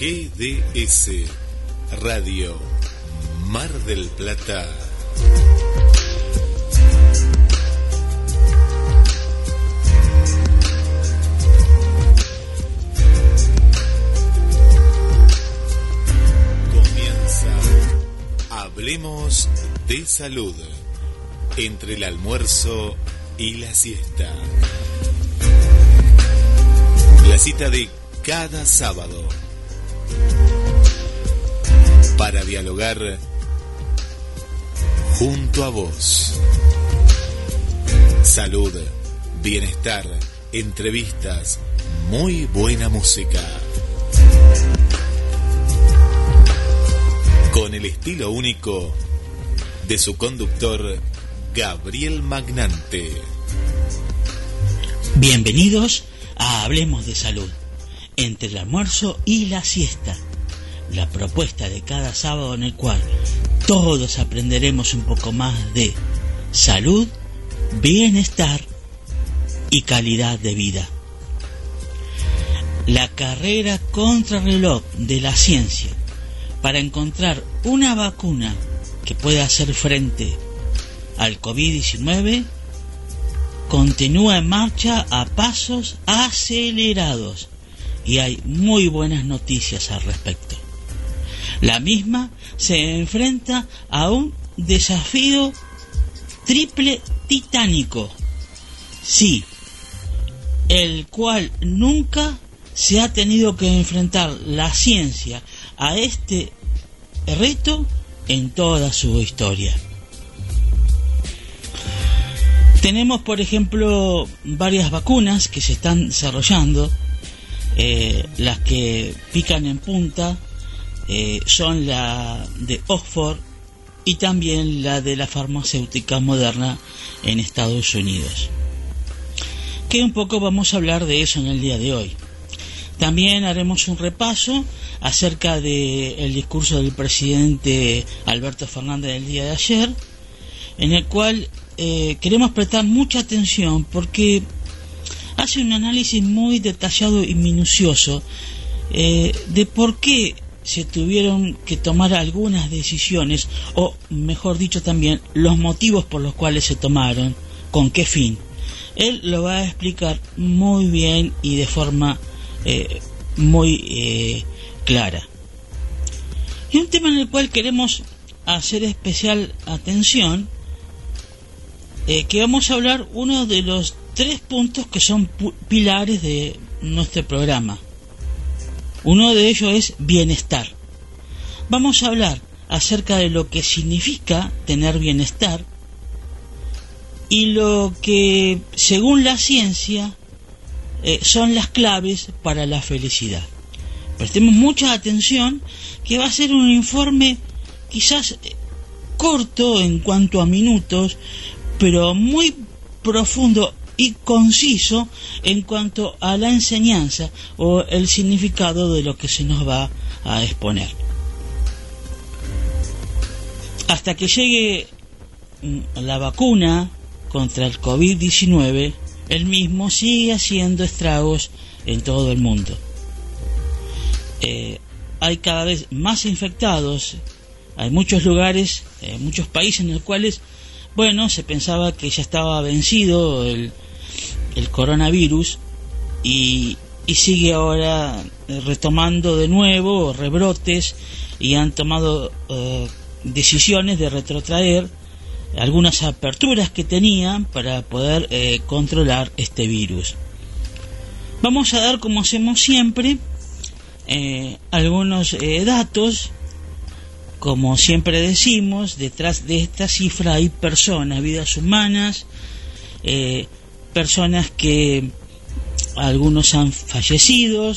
GDS Radio Mar del Plata. Comienza Hablemos de salud entre el almuerzo y la siesta. La cita de cada sábado para dialogar junto a vos. Salud, bienestar, entrevistas, muy buena música. Con el estilo único de su conductor Gabriel Magnante. Bienvenidos a Hablemos de Salud, entre el almuerzo y la siesta, la propuesta de cada sábado en el cual todos aprenderemos un poco más de salud, bienestar y calidad de vida. La carrera contrarreloj de la ciencia para encontrar una vacuna que pueda hacer frente al COVID-19 continúa en marcha a pasos acelerados y hay muy buenas noticias al respecto. La misma se enfrenta a un desafío triple titánico, sí, el cual nunca se ha tenido que enfrentar la ciencia a este reto en toda su historia. Tenemos, por ejemplo, varias vacunas que se están desarrollando. Eh, las que pican en punta eh, son la de Oxford y también la de la farmacéutica moderna en Estados Unidos. Que un poco vamos a hablar de eso en el día de hoy. También haremos un repaso acerca del discurso del presidente Alberto Fernández del día de ayer, en el cual eh, queremos prestar mucha atención porque hace un análisis muy detallado y minucioso eh, de por qué se tuvieron que tomar algunas decisiones, o mejor dicho también, los motivos por los cuales se tomaron, con qué fin. Él lo va a explicar muy bien y de forma eh, muy eh, clara. Y un tema en el cual queremos hacer especial atención, que vamos a hablar uno de los tres puntos que son pilares de nuestro programa. Uno de ellos es bienestar. Vamos a hablar acerca de lo que significa tener bienestar y lo que, según la ciencia, eh, son las claves para la felicidad. Prestemos mucha atención que va a ser un informe quizás eh, corto en cuanto a minutos, pero muy profundo y conciso en cuanto a la enseñanza o el significado de lo que se nos va a exponer. Hasta que llegue mm, la vacuna contra el COVID-19, el mismo sigue haciendo estragos en todo el mundo. Eh, hay cada vez más infectados, hay muchos lugares, eh, muchos países en los cuales, bueno, se pensaba que ya estaba vencido el, el coronavirus y, y sigue ahora eh, retomando de nuevo rebrotes y han tomado eh, decisiones de retrotraer algunas aperturas que tenían para poder eh, controlar este virus. Vamos a dar, como hacemos siempre, algunos datos como siempre decimos, detrás de esta cifra hay personas, vidas humanas, personas que algunos han fallecido,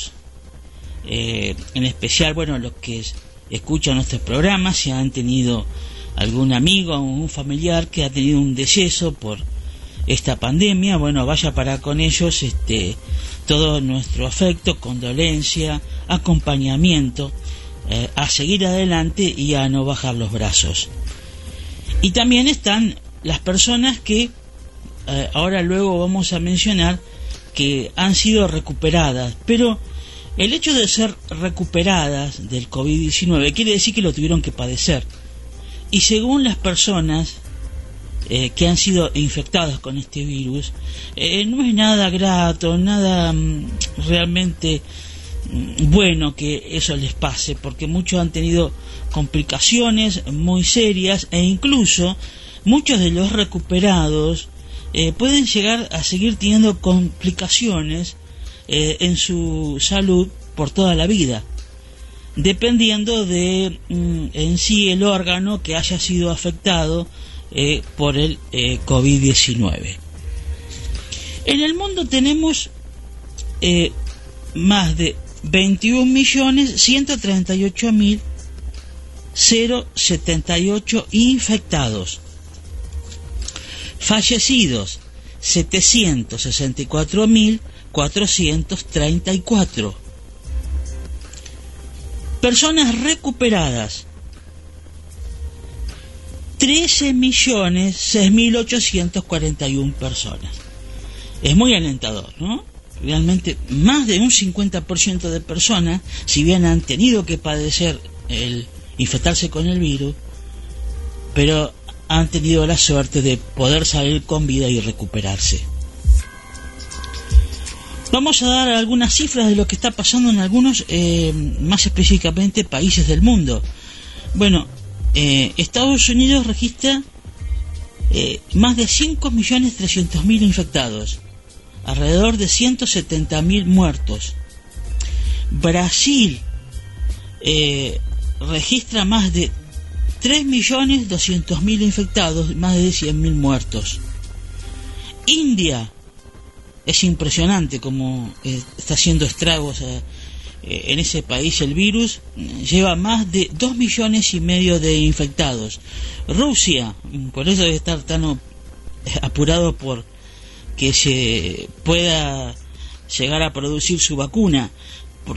eh, en especial, bueno, los que escuchan nuestros programas, si han tenido algún amigo o un familiar que ha tenido un deceso por esta pandemia, bueno, vaya para con ellos este todo nuestro afecto, condolencia, acompañamiento, eh, a seguir adelante y a no bajar los brazos. Y también están las personas que eh, ahora luego vamos a mencionar que han sido recuperadas, pero el hecho de ser recuperadas del COVID-19 quiere decir que lo tuvieron que padecer. Y según las personas eh, que han sido infectadas con este virus, eh, no es nada grato, nada mm, realmente mm, bueno que eso les pase, porque muchos han tenido complicaciones muy serias e incluso muchos de los recuperados eh, pueden llegar a seguir teniendo complicaciones eh, en su salud por toda la vida, dependiendo de mm, en sí el órgano que haya sido afectado eh, por el COVID-19. En el mundo tenemos más de 21 millones 138 mil 078 infectados Fallecidos, 764.434. Personas recuperadas, 13.6.841 personas. Es muy alentador, ¿no? Realmente más de un 50% de personas, si bien han tenido que padecer el infectarse con el virus, pero han tenido la suerte de poder salir con vida y recuperarse. Vamos a dar algunas cifras de lo que está pasando en algunos, eh, más específicamente, países del mundo. Bueno, eh, Estados Unidos registra eh, más de 5.300.000 infectados, alrededor de 170.000 muertos. Brasil registra más de 3.200.000 infectados, más de 100.000 muertos. India es impresionante como eh, está haciendo estragos eh, eh, en ese país el virus. Lleva más de 2 millones y medio de infectados. Rusia, por eso debe estar tan apurado por que se pueda llegar a producir su vacuna.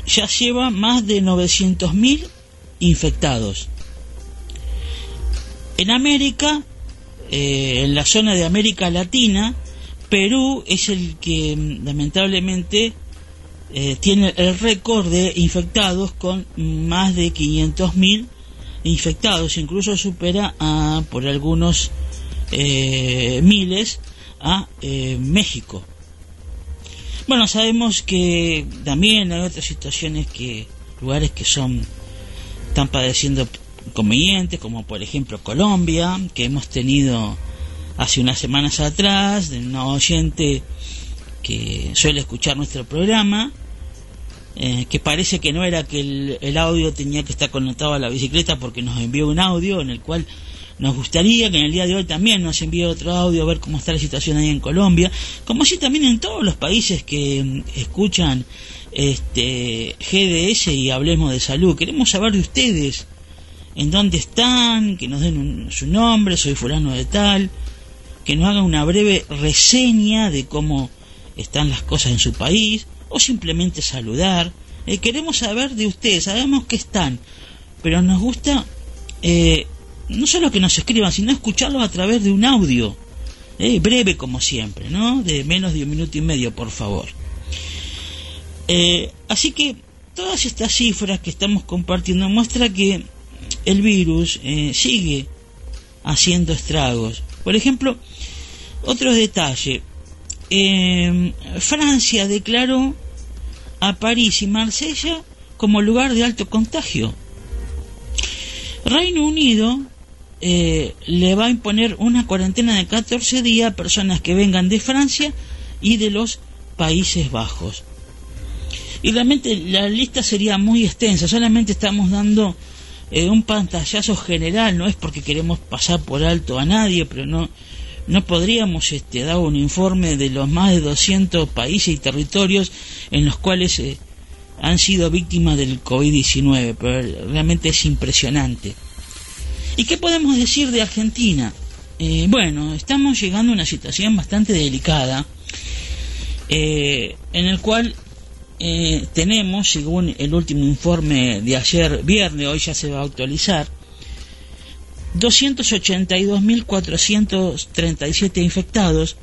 Ya lleva más de 900.000 infectados. En América, eh, en la zona de América Latina, Perú es el que mm, lamentablemente eh, tiene el récord de infectados con más de 500.000 infectados, incluso supera a, por algunos eh, miles a México. Bueno, sabemos que también hay otras situaciones que lugares que son están padeciendo inconvenientes, como por ejemplo Colombia, que hemos tenido hace unas semanas atrás, de una oyente que suele escuchar nuestro programa, eh, que parece que no era que el, el, audio tenía que estar conectado a la bicicleta porque nos envió un audio en el cual nos gustaría que en el día de hoy también nos envíe otro audio a ver cómo está la situación ahí en Colombia, como así también en todos los países que mm, escuchan este GDS y hablemos de salud. Queremos saber de ustedes en dónde están, que nos den su nombre, soy fulano de tal, que nos hagan una breve reseña de cómo están las cosas en su país, o simplemente saludar. Eh, queremos saber de ustedes, sabemos que están, pero nos gusta eh, no solo que nos escriban, sino escucharlos a través de un audio, eh, breve como siempre, ¿no? De menos de un minuto y medio, por favor. así que todas estas cifras que estamos compartiendo muestra que el virus eh, sigue haciendo estragos. Por ejemplo, otro detalle, em, Francia declaró a París y Marsella como lugar de alto contagio. Reino Unido eh, le va a imponer una cuarentena de 14 días a personas que vengan de Francia y de los Países Bajos. Y realmente la lista sería muy extensa, solamente estamos dando eh, un pantallazo general, no es porque queremos pasar por alto a nadie, pero no, no podríamos este, dar un informe de los más de 200 países y territorios en los cuales eh, han sido víctimas del COVID-19, pero realmente es impresionante. ¿Y qué podemos decir de Argentina? Eh, bueno, estamos llegando a una situación bastante delicada, en el cual eh, tenemos, según el último informe de ayer viernes, hoy ya se va a actualizar, 282.437 infectados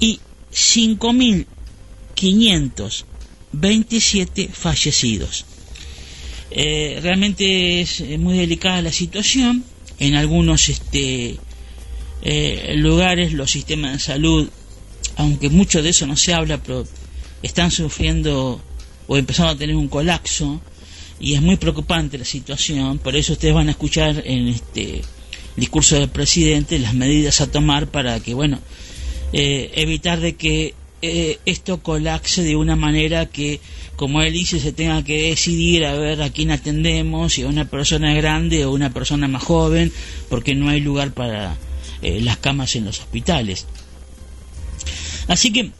y 5.527 fallecidos. Eh, realmente es muy delicada la situación. En algunos este, eh, lugares los sistemas de salud, aunque mucho de eso no se habla, pero están sufriendo o empezando a tener un colapso y es muy preocupante la situación, por eso ustedes van a escuchar en este discurso del presidente las medidas a tomar para que, bueno, eh, evitar de que eh, esto colapse de una manera que, como él dice, se tenga que decidir a ver a quién atendemos, si a una persona grande o una persona más joven, porque no hay lugar para eh, las camas en los hospitales. Así que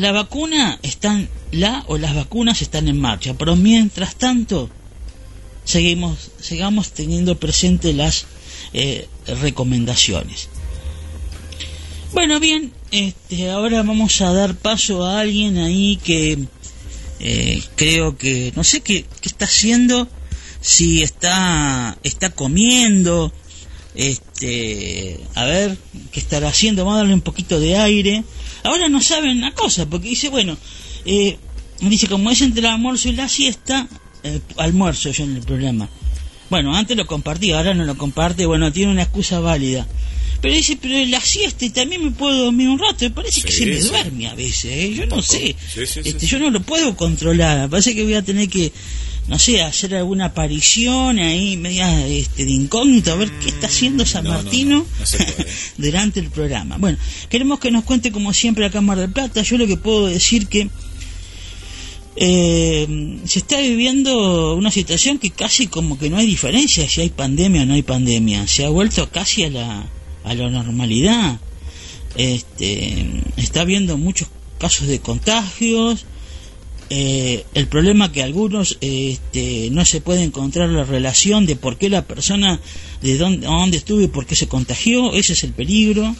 la vacuna están, la o las vacunas están en marcha, pero mientras tanto seguimos, sigamos teniendo presente las eh, recomendaciones. Bueno, bien, este, ahora vamos a dar paso a alguien ahí que eh, creo que no sé qué, qué está haciendo, si está está comiendo, este, a ver qué estará haciendo, vamos a darle un poquito de aire. Ahora no saben una cosa, porque dice, bueno, eh, dice, como es entre el almuerzo y la siesta, eh, almuerzo yo en el programa. Bueno, antes lo compartí, ahora no lo comparte, bueno, tiene una excusa válida. Pero dice, pero la siesta y también me puedo dormir un rato, me parece que se me duerme a veces, ¿eh? yo no sé, este, yo no lo puedo controlar, parece que voy a tener que no sé, hacer alguna aparición ahí media este, de incógnito, a ver qué está haciendo San Martino durante el programa. Bueno, queremos que nos cuente como siempre la Cámara de Plata. Yo lo que puedo decir que eh, se está viviendo una situación que casi como que no hay diferencia si hay pandemia o no hay pandemia. Se ha vuelto casi a la, a la normalidad. Este, está habiendo muchos casos de contagios eh, el problema que algunos este, no se puede encontrar la relación de por qué la persona de dónde, estuvo y por qué se contagió, ese es el peligro,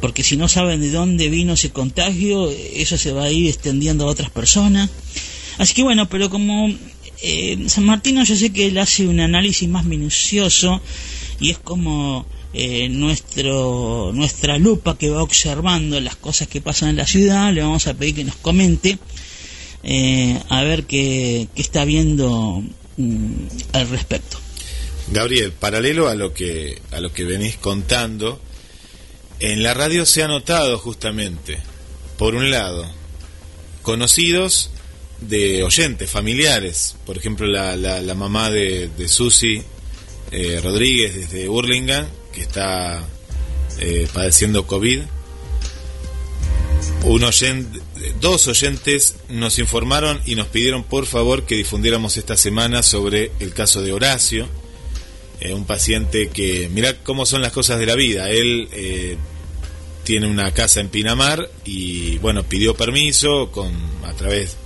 porque si no saben de dónde vino ese contagio, eso se va a ir extendiendo a otras personas. Así que bueno, pero como eh, San Martino yo sé que él hace un análisis más minucioso y es como eh, nuestro, nuestra lupa que va observando las cosas que pasan en la ciudad, le vamos a pedir que nos comente eh, a ver qué, está viendo mm, al respecto. Gabriel, paralelo a lo que a lo que venís contando, en la radio se ha notado justamente, por un lado, conocidos de oyentes, familiares, por ejemplo la, la, mamá de, de Susi eh, Rodríguez desde Burlingame, que está eh, padeciendo COVID, un oyente, dos oyentes nos informaron y nos pidieron por favor que difundiéramos esta semana sobre el caso de Horacio, eh, un paciente que, mira cómo son las cosas de la vida, él eh, tiene una casa en Pinamar y bueno, pidió permiso con a través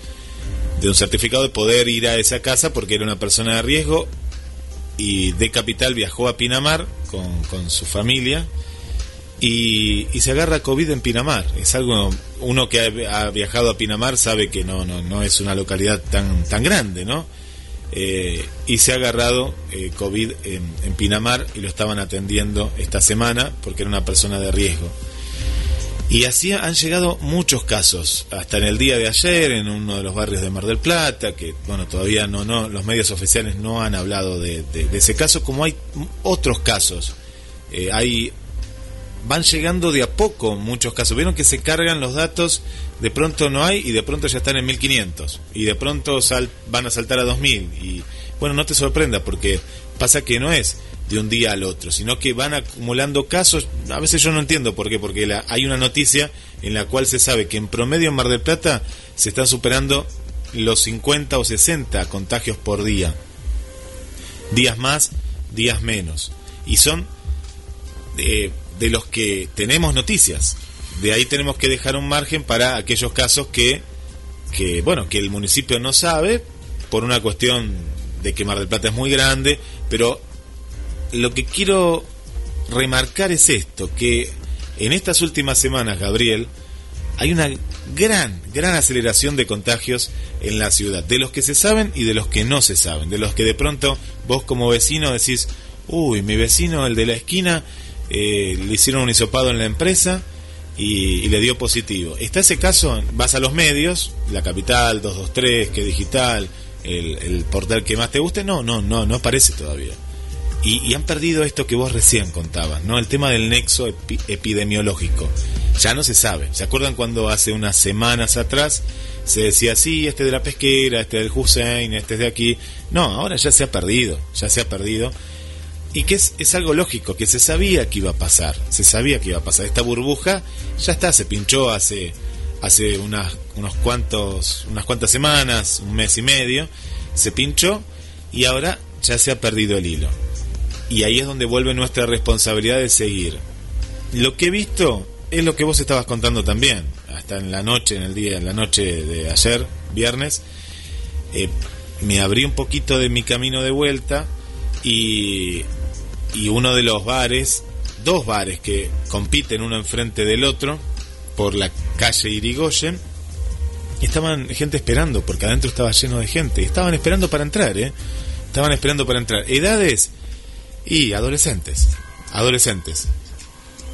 de un certificado de poder ir a esa casa porque era una persona de riesgo y de capital viajó a Pinamar con, con su familia y, se agarra COVID en Pinamar. Es algo, uno que ha, viajado a Pinamar sabe que no, no, no es una localidad tan, tan grande, ¿no? Eh, y se ha agarrado eh, COVID en, en, Pinamar y lo estaban atendiendo esta semana porque era una persona de riesgo. Y así han llegado muchos casos, hasta en el día de ayer en uno de los barrios de Mar del Plata, que bueno, todavía no, no, los medios oficiales no han hablado de, ese caso, como hay otros casos. Eh, hay van llegando de a poco muchos casos. Vieron que se cargan los datos, de pronto no hay y de pronto ya están en 1500 y de pronto van a saltar a 2000 y bueno, no te sorprenda porque pasa que no es de un día al otro, sino que van acumulando casos. A veces yo no entiendo por qué, porque hay una noticia en la cual se sabe que en promedio en Mar del Plata se están superando los 50 o 60 contagios por día. días más, días menos. Y son de, de los que tenemos noticias. De ahí tenemos que dejar un margen para aquellos casos que, que, bueno, que el municipio no sabe por una cuestión de que Mar del Plata es muy grande, pero lo que quiero remarcar es esto, que en estas últimas semanas, Gabriel, hay una gran, gran aceleración de contagios en la ciudad, de los que se saben y de los que no se saben, de los que de pronto vos como vecino decís, uy, mi vecino, el de la esquina, eh, le hicieron un hisopado en la empresa y, le dio positivo. Está ese caso, vas a los medios, la capital, 223, que digital, el, portal que más te guste, no, no, no, no aparece todavía. Y, han perdido esto que vos recién contabas, ¿no? El tema del nexo epidemiológico. Ya no se sabe. ¿Se acuerdan cuando hace unas semanas atrás se decía, sí, este de la pesquera, este del Hussein, este de aquí? No, ahora ya se ha perdido, ya se ha perdido. Y que es, es algo lógico, que se sabía que iba a pasar, se sabía que iba a pasar. Esta burbuja ya está, se pinchó hace, hace unas, unos cuantos, unas cuantas semanas, un mes y medio, se pinchó y ahora ya se ha perdido el hilo. Y ahí es donde vuelve nuestra responsabilidad de seguir. Lo que he visto es lo que vos estabas contando también, hasta en la noche, en el día, en la noche de ayer, viernes, eh, me abrí un poquito de mi camino de vuelta y, y uno de los bares, dos bares que compiten uno enfrente del otro por la calle Irigoyen, estaban gente esperando, porque adentro estaba lleno de gente, estaban esperando para entrar, ¿eh? Estaban esperando para entrar. Edades y adolescentes, adolescentes.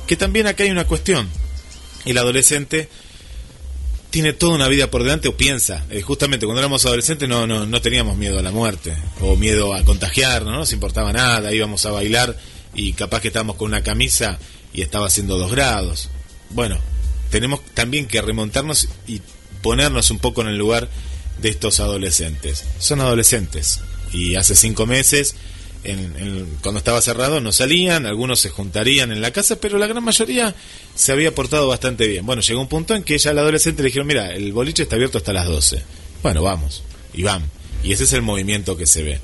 Que también acá hay una cuestión. El adolescente tiene toda una vida por delante o piensa. Eh, justamente cuando éramos adolescentes no, no, no teníamos miedo a la muerte o miedo a contagiarnos, no nos importaba nada, íbamos a bailar y capaz que estábamos con una camisa y estaba haciendo dos grados. Bueno, tenemos también que remontarnos y ponernos un poco en el lugar de estos adolescentes. Son adolescentes y hace cinco meses cuando estaba cerrado no salían, algunos se juntarían en la casa, pero la gran mayoría se había portado bastante bien. Bueno, llegó un punto en que ya el adolescente le dijeron, mira, el boliche está abierto hasta las 12. Bueno, vamos, y van. Y ese es el movimiento que se ve.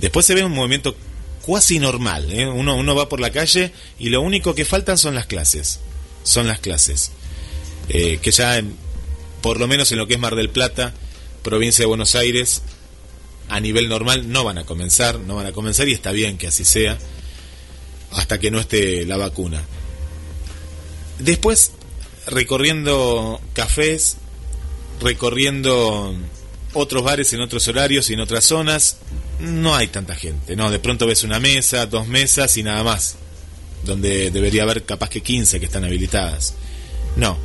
Después se ve un movimiento cuasi normal. ¿eh? Uno, uno va por la calle y lo único que faltan son las clases. Son las clases. Eh, que ya, por lo menos en lo que es Mar del Plata, provincia de Buenos Aires, a nivel normal no van a comenzar, no van a comenzar y está bien que así sea hasta que no esté la vacuna. Después, recorriendo cafés, recorriendo otros bares en otros horarios y en otras zonas, no hay tanta gente. No, de pronto ves una mesa, dos mesas y nada más. Donde debería haber capaz que 15 que están habilitadas. No.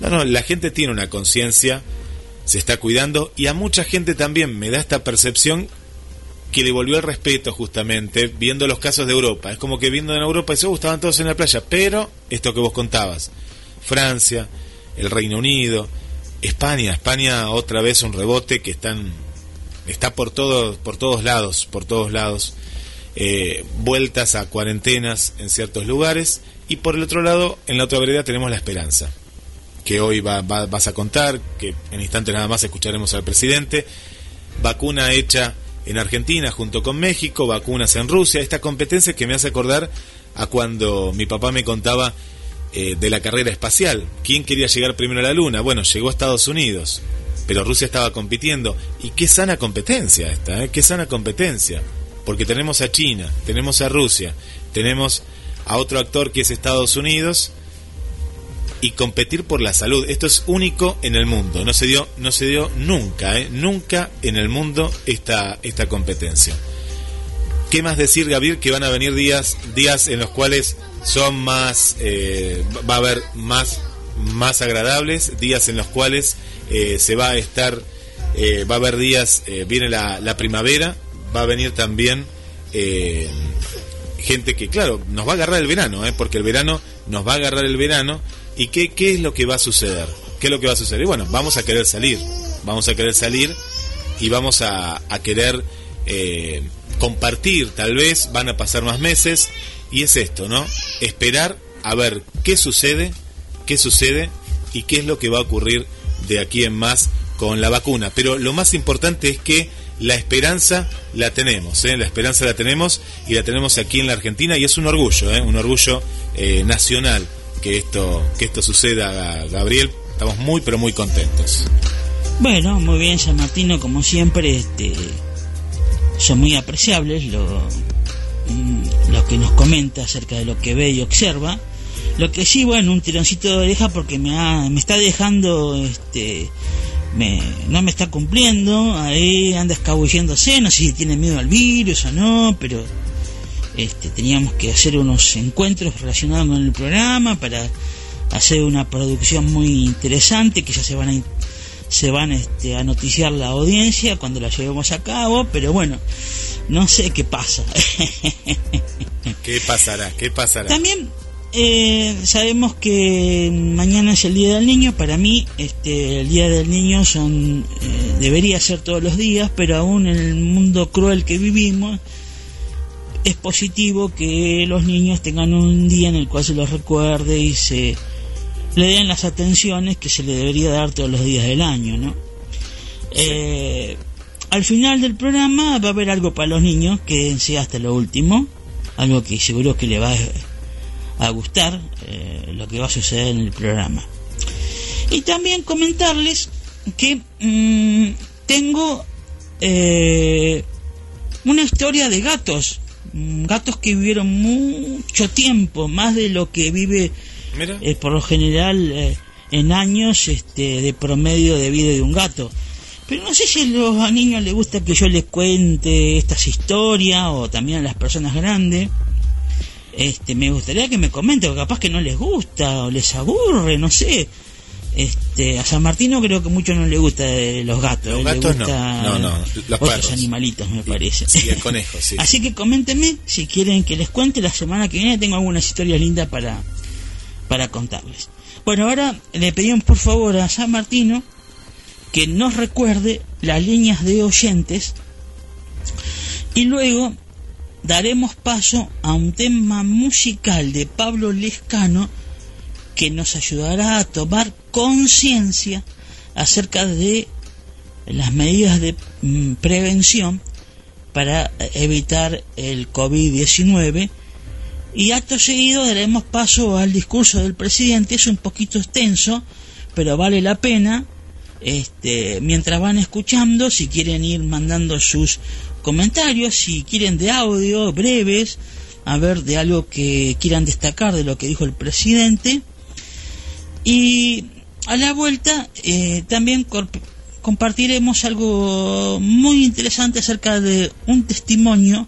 No, no, la gente tiene una conciencia se está cuidando y a mucha gente también me da esta percepción que le volvió el respeto justamente viendo los casos de Europa. Es como que viendo en Europa y se estaban todos en la playa, pero esto que vos contabas, Francia, el Reino Unido, España, España otra vez un rebote que están está por todos por todos lados, por todos lados. Eh, vueltas a cuarentenas en ciertos lugares y por el otro lado, en la otra vereda tenemos la esperanza que hoy va, vas a contar, que en instantes nada más escucharemos al presidente. Vacuna hecha en Argentina junto con México, vacunas en Rusia. Esta competencia que me hace acordar a cuando mi papá me contaba eh, de la carrera espacial. ¿Quién quería llegar primero a la Luna? Bueno, llegó a Estados Unidos, pero Rusia estaba compitiendo. Y qué sana competencia esta, ¿eh? qué sana competencia. Porque tenemos a China, tenemos a Rusia, tenemos a otro actor que es Estados Unidos y competir por la salud. Esto es único en el mundo. No se dio, no se dio nunca, ¿eh? nunca en el mundo esta, esta competencia. ¿Qué más decir, Gabriel? Que van a venir días, días en los cuales son más, eh, va a haber más, más agradables, días en los cuales eh, se va a estar, eh, va a haber días, viene la, la, primavera, va a venir también gente que, claro, nos va a agarrar el verano, porque el verano nos va a agarrar el verano ¿Y qué, es lo que va a suceder? ¿Qué es lo que va a suceder? bueno, vamos a querer salir, vamos a querer salir y vamos a, querer eh, compartir, tal vez van a pasar más meses y es esto, ¿no? Esperar a ver qué sucede, qué sucede y qué es lo que va a ocurrir de aquí en más con la vacuna. Pero lo más importante es que la esperanza la tenemos, ¿eh? la esperanza la tenemos y la tenemos aquí en la Argentina y es un orgullo, ¿eh? un orgullo nacional que esto, que esto suceda, Gabriel. Estamos muy, pero muy contentos. Bueno, muy bien, San Martino, como siempre, este, son muy apreciables lo, mm, lo que nos comenta acerca de lo que ve y observa. Lo que sí, bueno, un tironcito de oreja porque me, ha, me está dejando, este, me, no me está cumpliendo, ahí anda escabulléndose, no sé si tiene miedo al virus o no, pero este, teníamos que hacer unos encuentros relacionados con el programa para hacer una producción muy interesante que ya se van a se van este, a noticiar la audiencia cuando la llevemos a cabo, pero bueno, no sé qué pasa. ¿Qué pasará? ¿Qué pasará? También eh, sabemos que mañana es el Día del Niño. Para mí, este, el Día del Niño son eh, debería ser todos los días, pero aún en el mundo cruel que vivimos, es positivo que los niños tengan un día en el cual se los recuerde y se le den las atenciones que se le debería dar todos los días del año, ¿no? Eh, al final del programa va a haber algo para los niños, quédense hasta lo último, algo que seguro que le va a, gustar eh, lo que va a suceder en el programa. Y también comentarles que mm, tengo eh, una historia de gatos, gatos que vivieron mucho tiempo, más de lo que vive eh, por lo general eh, en años este, de promedio de vida de un gato. Pero no sé si a los niños les gusta que yo les cuente estas historias o también a las personas grandes. Este, me gustaría que me comenten, capaz que no les gusta o les aburre, no sé. Este, a San Martino creo que mucho no le gusta eh, los gatos. Los gatos no. no, no, los otros animalitos me parece. Sí, el conejo, sí. Así que coméntenme si quieren que les cuente la semana que viene. Tengo algunas historias lindas para, para contarles. Bueno, ahora le pedimos por favor a San Martino que nos recuerde las líneas de oyentes y luego daremos paso a un tema musical de Pablo Lescano que nos ayudará a tomar conciencia acerca de las medidas de mm, prevención para evitar el COVID-19 y acto seguido daremos paso al discurso del presidente. Es un poquito extenso, pero vale la pena. Este, mientras van escuchando, si quieren ir mandando sus comentarios, si quieren de audio breves, a ver de algo que quieran destacar de lo que dijo el presidente. Y a la vuelta eh, también compartiremos algo muy interesante acerca de un testimonio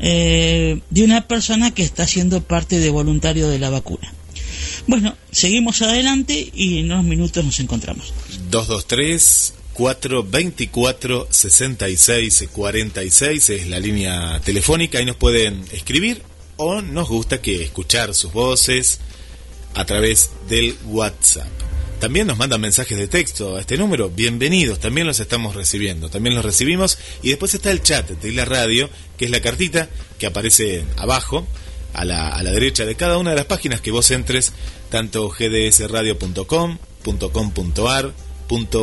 eh, de una persona que está siendo parte de voluntario de la vacuna. Bueno, seguimos adelante y en unos minutos nos encontramos. 223 424 66 46 es la línea telefónica y nos pueden escribir o nos gusta que escuchar sus voces a través del WhatsApp. También nos mandan mensajes de texto a este número. Bienvenidos, también los estamos recibiendo. También los recibimos. Y después está el chat de la radio, que es la cartita que aparece abajo, a la, a la derecha de cada una de las páginas que vos entres, tanto gdsradio.com,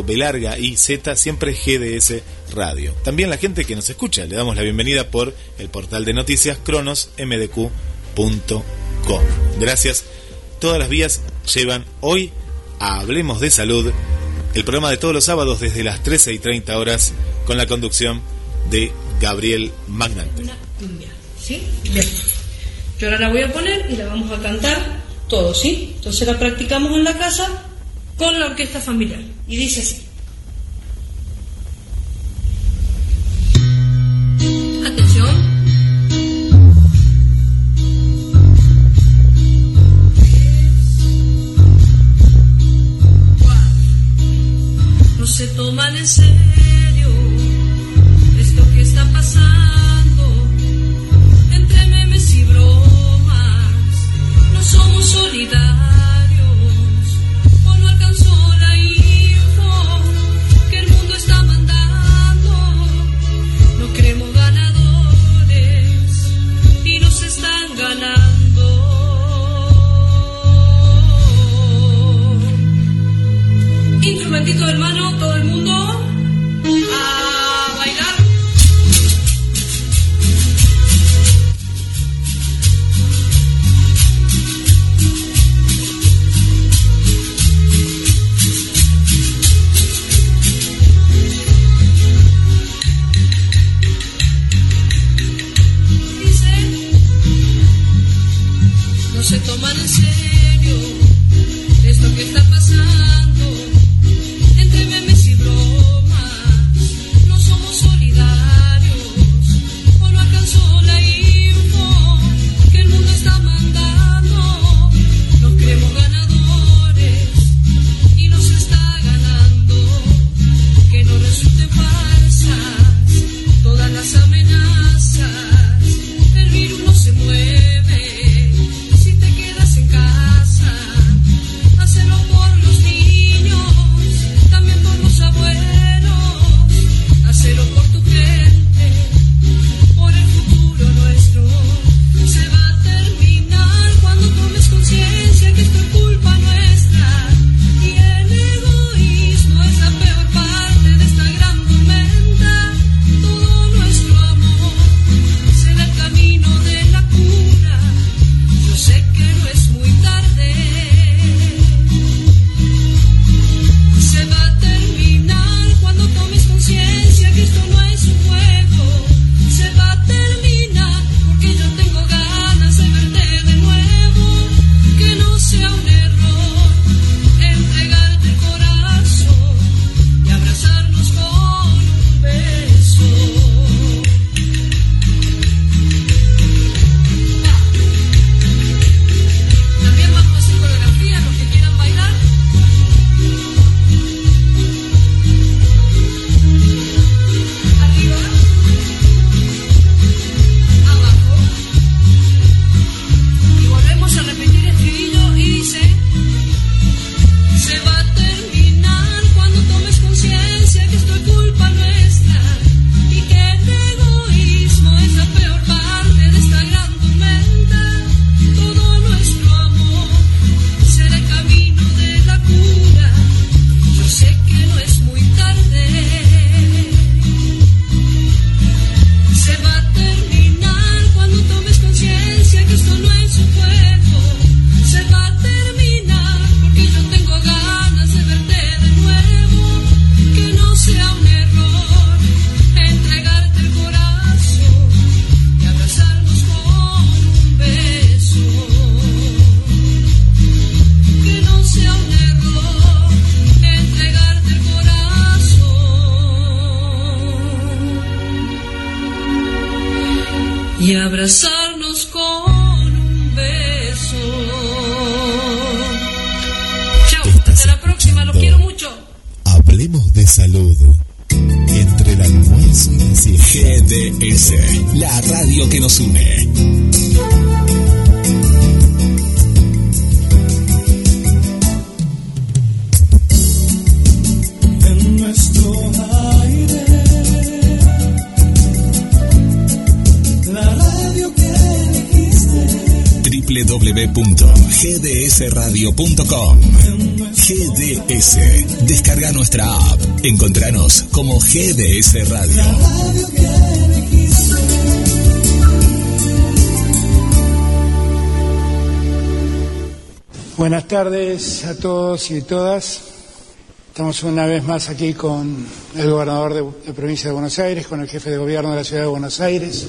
belarga y z, siempre GDS Radio. También la gente que nos escucha, le damos la bienvenida por el portal de noticias cronosmdq.com. Gracias. Todas las vías llevan hoy Hablemos de Salud, el programa de todos los sábados desde las 13 y 30 horas con la conducción de Gabriel Magnante. Una cumbia, ¿sí? Bien. Yo ahora la voy a poner y la vamos a cantar todos, ¿sí? Entonces la practicamos en la casa con la orquesta familiar. Y dice así. Se toman en serio esto que está pasando entre memes y bromas. No somos solidarios momentito, hermano, todo el mundo. GDS Radio. Buenas tardes a todos y todas. Estamos una vez más aquí con el gobernador de la provincia de Buenos Aires, con el jefe de gobierno de la ciudad de Buenos Aires,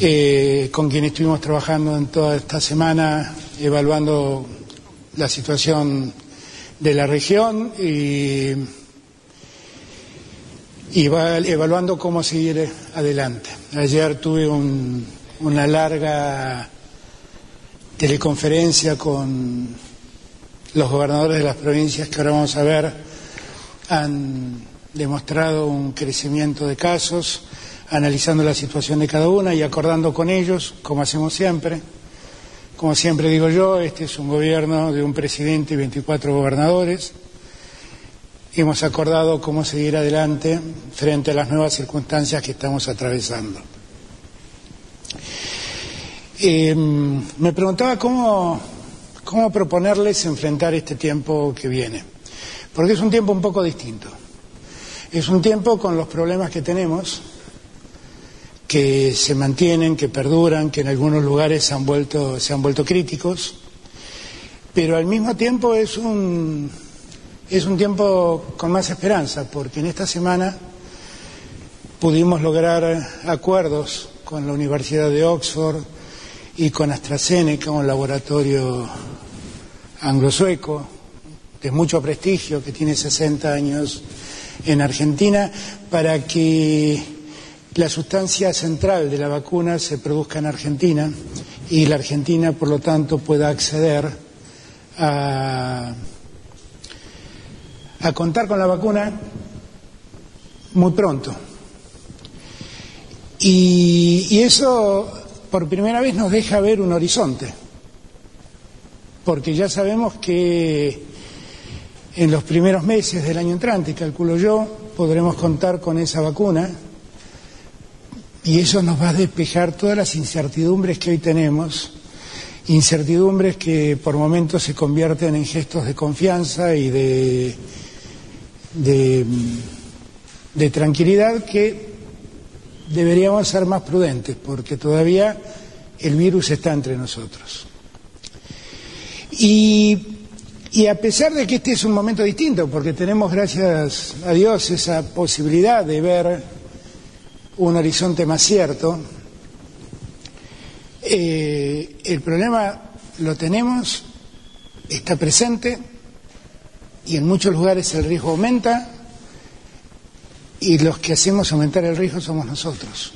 eh, con quien estuvimos trabajando en toda esta semana evaluando la situación de la región y, evaluando cómo seguir adelante. Ayer tuve una larga teleconferencia con los gobernadores de las provincias que ahora vamos a ver han demostrado un crecimiento de casos, analizando la situación de cada una y acordando con ellos, como hacemos siempre, como siempre digo yo, este es un gobierno de un presidente y 24 gobernadores. Hemos acordado cómo seguir adelante frente a las nuevas circunstancias que estamos atravesando. Em, me preguntaba cómo, cómo proponerles enfrentar este tiempo que viene, porque es un tiempo un poco distinto. Es un tiempo con los problemas que tenemos, que se mantienen, que perduran, que en algunos lugares se han vuelto, se han vuelto críticos, pero al mismo tiempo es un, es un tiempo con más esperanza, porque en esta semana pudimos lograr acuerdos con la Universidad de Oxford y con AstraZeneca, un laboratorio anglo-sueco de mucho prestigio que tiene 60 años en Argentina, para que la sustancia central de la vacuna se produzca en Argentina y la Argentina, por lo tanto, pueda acceder a, a contar con la vacuna muy pronto. Y, eso por primera vez nos deja ver un horizonte, porque ya sabemos que en los primeros meses del año entrante, calculo yo, podremos contar con esa vacuna y eso nos va a despejar todas las incertidumbres que hoy tenemos, incertidumbres que por momentos se convierten en gestos de confianza y de, de, tranquilidad que deberíamos ser más prudentes porque todavía el virus está entre nosotros. Y, y, a pesar de que este es un momento distinto, porque tenemos, gracias a Dios, esa posibilidad de ver un horizonte más cierto, eh, el problema lo tenemos, está presente y en muchos lugares el riesgo aumenta y los que hacemos aumentar el riesgo somos nosotros.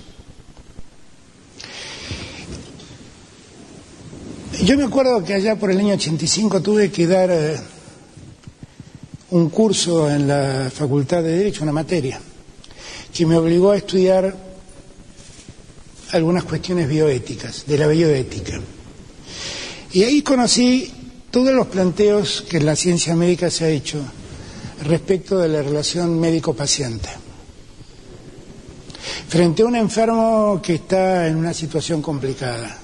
Yo me acuerdo que allá por el año 85 tuve que dar eh, un curso en la Facultad de Derecho, una materia, que me obligó a estudiar algunas cuestiones bioéticas, de la bioética. Y ahí conocí todos los planteos que la ciencia médica se ha hecho respecto de la relación médico-paciente. Frente a un enfermo que está en una situación complicada,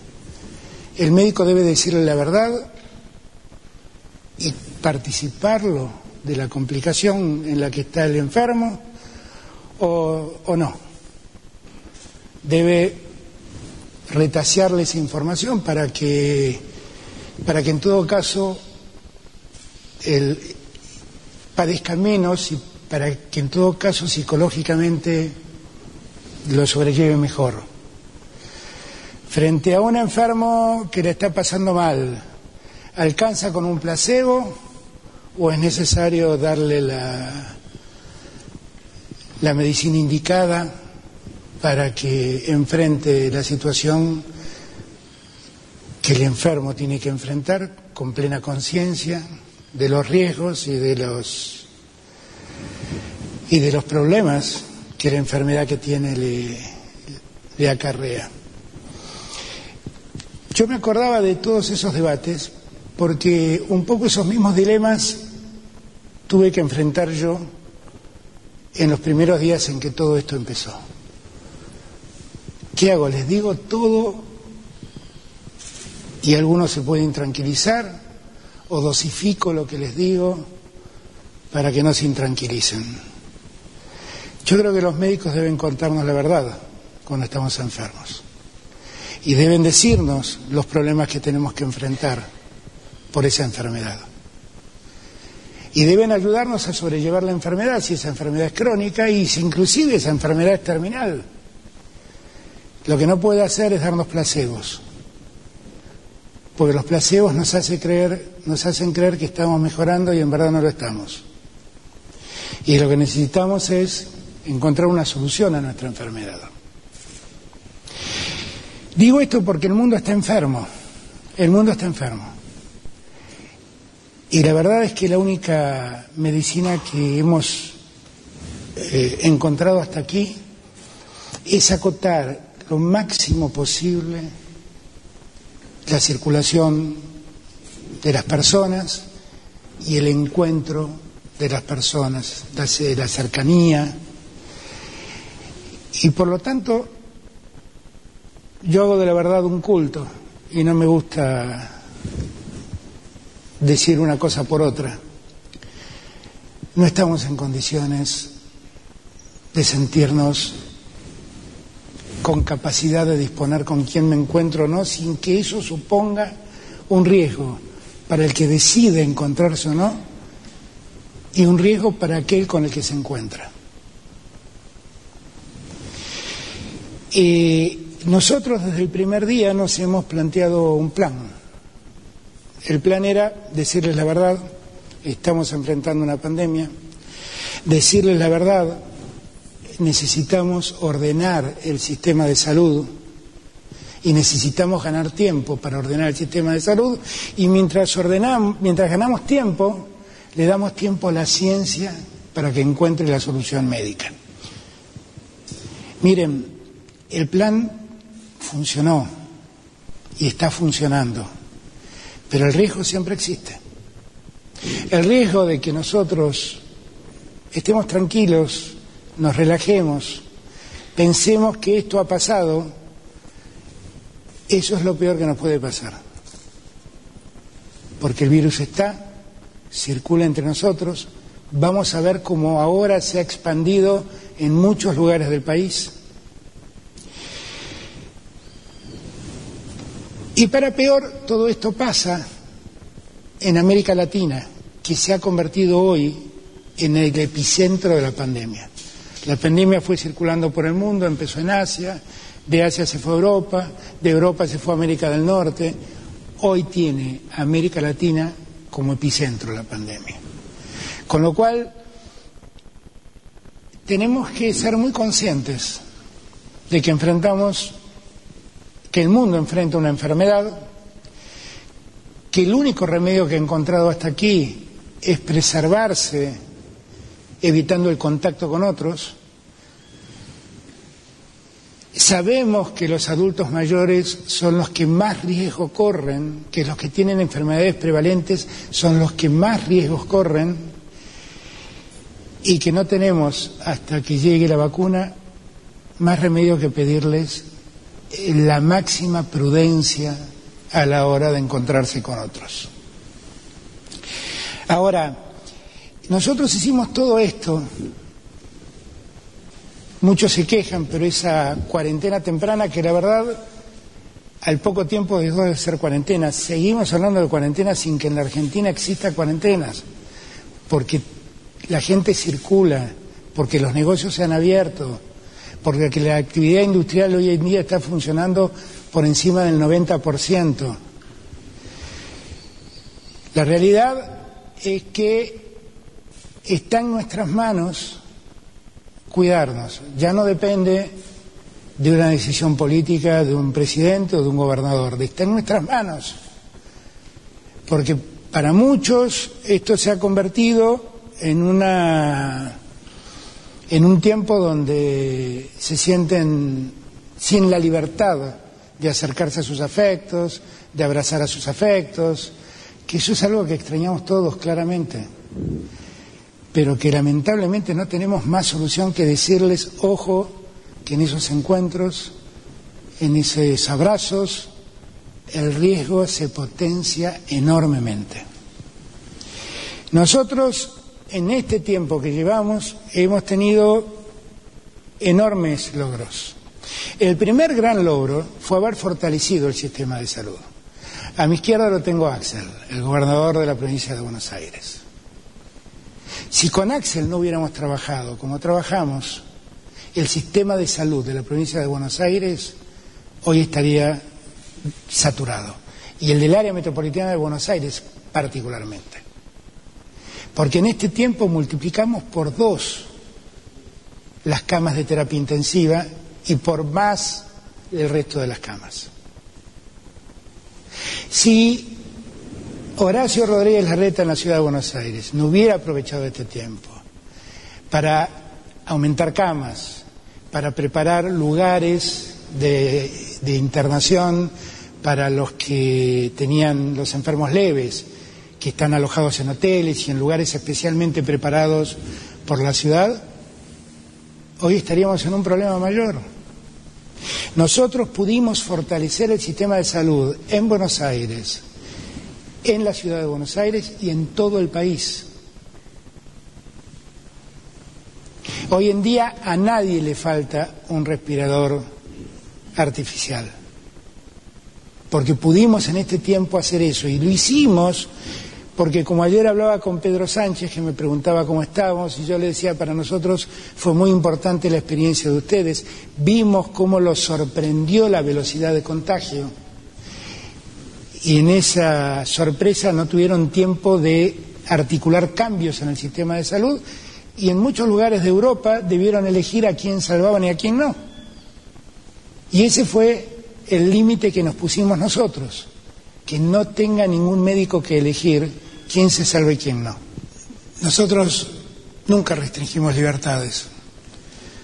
el médico debe decirle la verdad y participarlo de la complicación en la que está el enfermo o, o no. Debe retasearle esa información para que, para que en todo caso él padezca menos y para que en todo caso psicológicamente lo sobrelleve mejor. Frente a un enfermo que le está pasando mal, ¿alcanza con un placebo o es necesario darle la, la medicina indicada para que enfrente la situación que el enfermo tiene que enfrentar con plena conciencia de los riesgos y de los y de los problemas que la enfermedad que tiene le, le acarrea. Yo me acordaba de todos esos debates porque un poco esos mismos dilemas tuve que enfrentar yo en los primeros días en que todo esto empezó. ¿Qué hago? Les digo todo y algunos se pueden tranquilizar o dosifico lo que les digo para que no se intranquilicen. Yo creo que los médicos deben contarnos la verdad cuando estamos enfermos y deben decirnos los problemas que tenemos que enfrentar por esa enfermedad. Y deben ayudarnos a sobrellevar la enfermedad si esa enfermedad es crónica y si inclusive esa enfermedad es terminal. Lo que no puede hacer es darnos placebos, porque los placebos nos, hacen creer que estamos mejorando y en verdad no lo estamos. Y lo que necesitamos es encontrar una solución a nuestra enfermedad. Digo esto porque el mundo está enfermo, el mundo está enfermo. Y la verdad es que la única medicina que hemos eh, encontrado hasta aquí es acotar lo máximo posible la circulación de las personas y el encuentro de las personas, la, cercanía, y por lo tanto, yo hago de la verdad un culto y no me gusta decir una cosa por otra. No estamos en condiciones de sentirnos con capacidad de disponer con quién me encuentro o no, sin que eso suponga un riesgo para el que decide encontrarse o no y un riesgo para aquel con el que se encuentra. nosotros desde el primer día nos hemos planteado un plan. El plan era decirles la verdad, estamos enfrentando una pandemia, decirles la verdad, necesitamos ordenar el sistema de salud y necesitamos ganar tiempo para ordenar el sistema de salud y mientras ordenamos, mientras ganamos tiempo, le damos tiempo a la ciencia para que encuentre la solución médica. Miren, el plan funcionó y está funcionando, pero el riesgo siempre existe. El riesgo de que nosotros estemos tranquilos, nos relajemos, pensemos que esto ha pasado, eso es lo peor que nos puede pasar. Porque el virus está, circula entre nosotros, vamos a ver cómo ahora se ha expandido en muchos lugares del país. Y para peor, todo esto pasa en América Latina, que se ha convertido hoy en el epicentro de la pandemia. La pandemia fue circulando por el mundo, empezó en Asia, de Asia se fue a Europa, de Europa se fue a América del Norte. Hoy tiene América Latina como epicentro la pandemia. Con lo cual, tenemos que ser muy conscientes de que enfrentamos, que el mundo enfrenta una enfermedad, que el único remedio que ha encontrado hasta aquí es preservarse evitando el contacto con otros. Sabemos que los adultos mayores son los que más riesgo corren, que los que tienen enfermedades prevalentes son los que más riesgos corren y que no tenemos hasta que llegue la vacuna más remedio que pedirles la máxima prudencia a la hora de encontrarse con otros. Ahora, nosotros hicimos todo esto, muchos se quejan, pero esa cuarentena temprana que la verdad al poco tiempo dejó de ser cuarentena. Seguimos hablando de cuarentena sin que en la Argentina exista cuarentenas, porque la gente circula, porque los negocios se han abierto, porque la actividad industrial hoy en día está funcionando por encima del 90%. La realidad es que está en nuestras manos cuidarnos. Ya no depende de una decisión política de un presidente o de un gobernador, está en nuestras manos. Porque para muchos esto se ha convertido en una en un tiempo donde se sienten sin la libertad de acercarse a sus afectos, de abrazar a sus afectos, que eso es algo que extrañamos todos claramente pero que lamentablemente no tenemos más solución que decirles, ojo, que en esos encuentros, en esos abrazos, el riesgo se potencia enormemente. Nosotros, en este tiempo que llevamos, hemos tenido enormes logros. El primer gran logro fue haber fortalecido el sistema de salud. A mi izquierda lo tengo Axel, el gobernador de la provincia de Buenos Aires. Si con Axel no hubiéramos trabajado como trabajamos, el sistema de salud de la provincia de Buenos Aires hoy estaría saturado. Y el del área metropolitana de Buenos Aires particularmente. Porque en este tiempo multiplicamos por dos las camas de terapia intensiva y por más el resto de las camas. Si Horacio Rodríguez Larreta en la ciudad de Buenos Aires no hubiera aprovechado este tiempo para aumentar camas, para preparar lugares de, internación para los que tenían los enfermos leves, que están alojados en hoteles y en lugares especialmente preparados por la ciudad, hoy estaríamos en un problema mayor. Nosotros pudimos fortalecer el sistema de salud en Buenos Aires en la ciudad de Buenos Aires y en todo el país. Hoy en día a nadie le falta un respirador artificial, porque pudimos en este tiempo hacer eso y lo hicimos porque como ayer hablaba con Pedro Sánchez, que me preguntaba cómo estábamos, y yo le decía, para nosotros fue muy importante la experiencia de ustedes, vimos cómo los sorprendió la velocidad de contagio, y en esa sorpresa no tuvieron tiempo de articular cambios en el sistema de salud, y en muchos lugares de Europa debieron elegir a quién salvaban y a quién no. Y ese fue el límite que nos pusimos nosotros, que no tenga ningún médico que elegir quién se salva y quién no. Nosotros nunca restringimos libertades,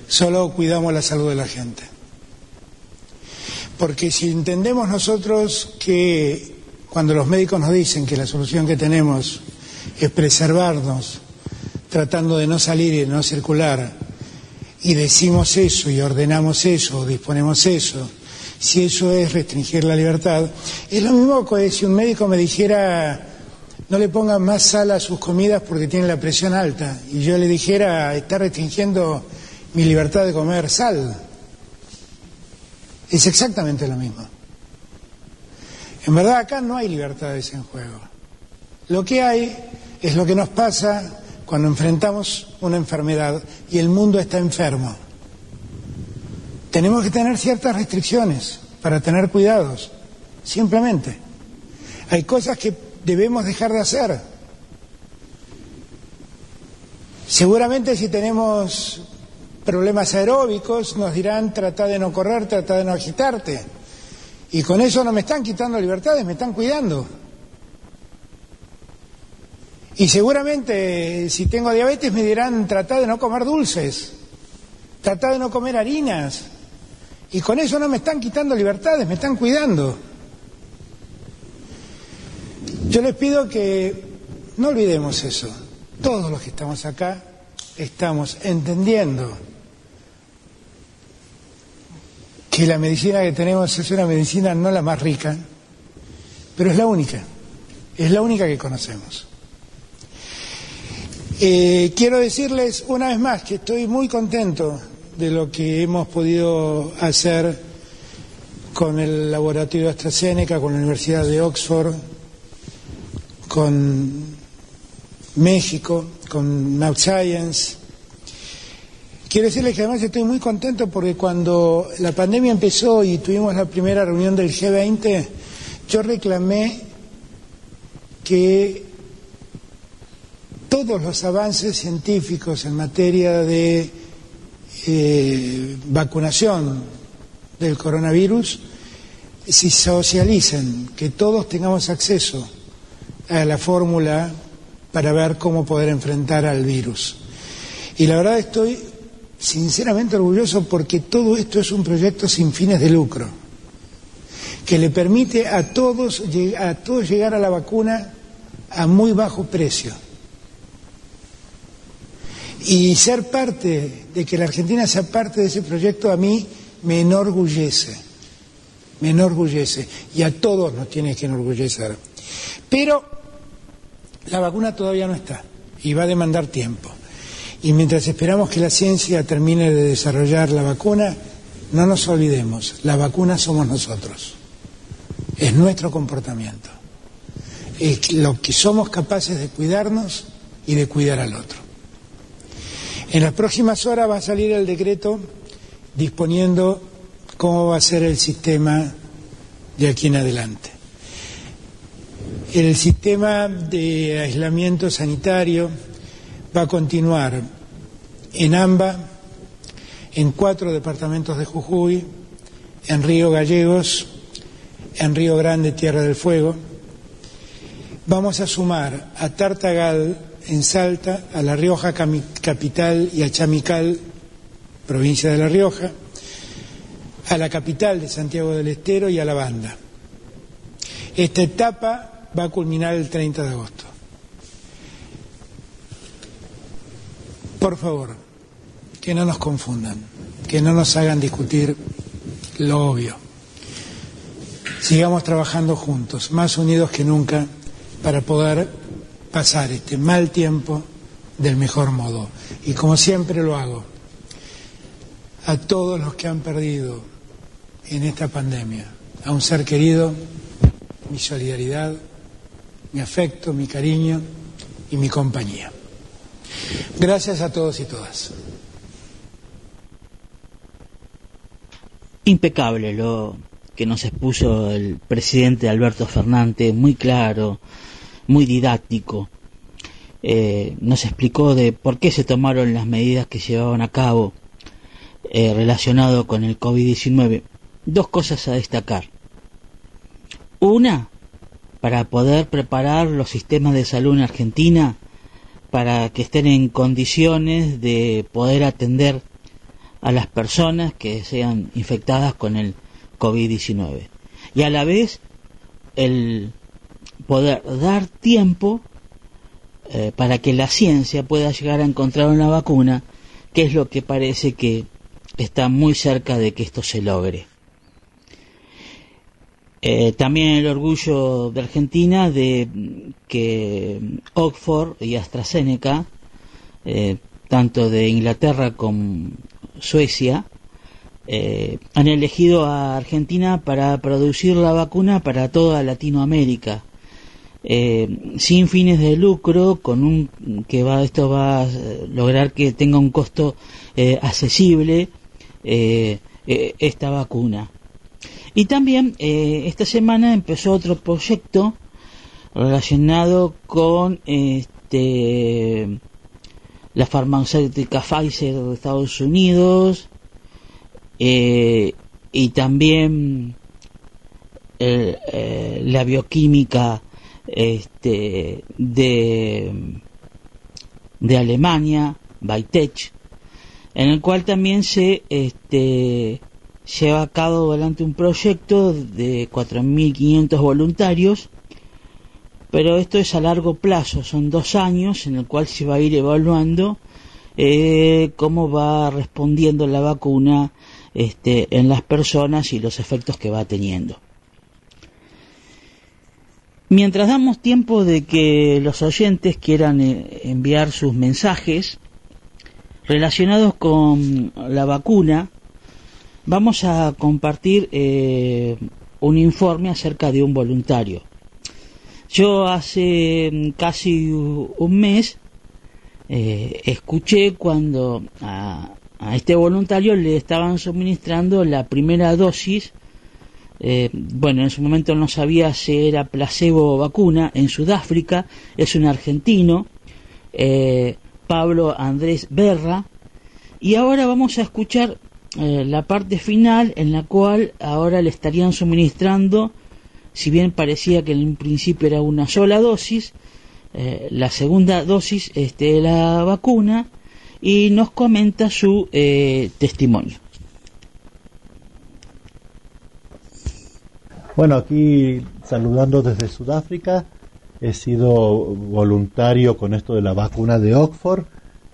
solo cuidamos la salud de la gente. Porque si entendemos nosotros que cuando los médicos nos dicen que la solución que tenemos es preservarnos, tratando de no salir y no circular, y decimos eso y ordenamos eso, o disponemos eso, si eso es restringir la libertad, es lo mismo que si un médico me dijera no le pongan más sal a sus comidas porque tiene la presión alta y yo le dijera está restringiendo mi libertad de comer sal. Es exactamente lo mismo. En verdad acá no hay libertades en juego. Lo que hay es lo que nos pasa cuando enfrentamos una enfermedad y el mundo está enfermo. Tenemos que tener ciertas restricciones para tener cuidados, simplemente. Hay cosas que debemos dejar de hacer. Seguramente si tenemos problemas aeróbicos nos dirán trata de no correr, trata de no agitarte. Y con eso no me están quitando libertades, me están cuidando. Y seguramente si tengo diabetes me dirán trata de no comer dulces, trata de no comer harinas. Y con eso no me están quitando libertades, me están cuidando. Yo les pido que no olvidemos eso. Todos los que estamos acá estamos entendiendo que la medicina que tenemos es una medicina no la más rica, pero es la única, es la única que conocemos. Eh, quiero decirles una vez más que estoy muy contento de lo que hemos podido hacer con el laboratorio AstraZeneca, con la Universidad de Oxford, con México, con Now Science. Quiero decirles que además estoy muy contento porque cuando la pandemia empezó y tuvimos la primera reunión del G20, yo reclamé que todos los avances científicos en materia de eh, vacunación del coronavirus se socialicen, que todos tengamos acceso a la fórmula para ver cómo poder enfrentar al virus. Y la verdad estoy sinceramente orgulloso porque todo esto es un proyecto sin fines de lucro, que le permite a todos, a todos llegar a la vacuna a muy bajo precio y ser parte, de que la Argentina sea parte de ese proyecto, a mí me enorgullece, me enorgullece, y a todos nos tiene que enorgullecer. Pero la vacuna todavía no está, y va a demandar tiempo. Y mientras esperamos que la ciencia termine de desarrollar la vacuna, no nos olvidemos, la vacuna somos nosotros, es nuestro comportamiento, es lo que somos capaces de cuidarnos y de cuidar al otro. En las próximas horas va a salir el decreto disponiendo cómo va a ser el sistema de aquí en adelante. El sistema de aislamiento sanitario va a continuar en AMBA, en cuatro departamentos de Jujuy, en Río Gallegos, en Río Grande, Tierra del Fuego. Vamos a sumar a Tartagal, en Salta, a La Rioja capital y a Chamical, provincia de La Rioja, a la capital de Santiago del Estero y a la banda. Esta etapa va a culminar el 30 de agosto. Por favor, que no nos confundan, que no nos hagan discutir lo obvio. Sigamos trabajando juntos, más unidos que nunca, para poder pasar este mal tiempo del mejor modo. Y como siempre lo hago, a todos los que han perdido en esta pandemia, a un ser querido, mi solidaridad mi afecto, mi cariño y mi compañía. Gracias a todos y todas. Impecable lo que nos expuso el presidente Alberto Fernández, muy claro, muy didáctico. Eh, nos explicó de por qué se tomaron las medidas que llevaban a cabo eh, relacionado con el COVID-19. Dos cosas a destacar. Una, para poder preparar los sistemas de salud en Argentina para que estén en condiciones de poder atender a las personas que sean infectadas con el COVID-19. Y a la vez el poder dar tiempo eh, para que la ciencia pueda llegar a encontrar una vacuna, que es lo que parece que está muy cerca de que esto se logre. Eh, también el orgullo de Argentina de que Oxford y AstraZeneca, eh, tanto de Inglaterra como Suecia, eh, han elegido a Argentina para producir la vacuna para toda Latinoamérica. sin fines de lucro, con un que va esto va a lograr que tenga un costo accesible esta vacuna. Y también eh, esta semana empezó otro proyecto relacionado con este, la farmacéutica Pfizer de Estados Unidos eh, y también eh, la bioquímica este, de, de Alemania, Bytech, en el cual también se este, lleva a cabo adelante un proyecto de 4.500 voluntarios, pero esto es a largo plazo, son dos años en el cual se va a ir evaluando eh, cómo va respondiendo la vacuna este, en las personas y los efectos que va teniendo. Mientras damos tiempo de que los oyentes quieran eh, enviar sus mensajes relacionados con la vacuna, vamos a compartir eh, un informe acerca de un voluntario. Yo hace mm, casi un mes eh, escuché cuando a, este voluntario le estaban suministrando la primera dosis. Eh, bueno, en ese momento no sabía si era placebo o vacuna. En Sudáfrica es un argentino, Pablo Andrés Berra. Y ahora vamos a escuchar eh, la parte final en la cual ahora le estarían suministrando, si bien parecía que en un principio era una sola dosis, eh, la segunda dosis este, de la vacuna y nos comenta su eh, testimonio. Bueno, aquí saludando desde Sudáfrica, he sido voluntario con esto de la vacuna de Oxford.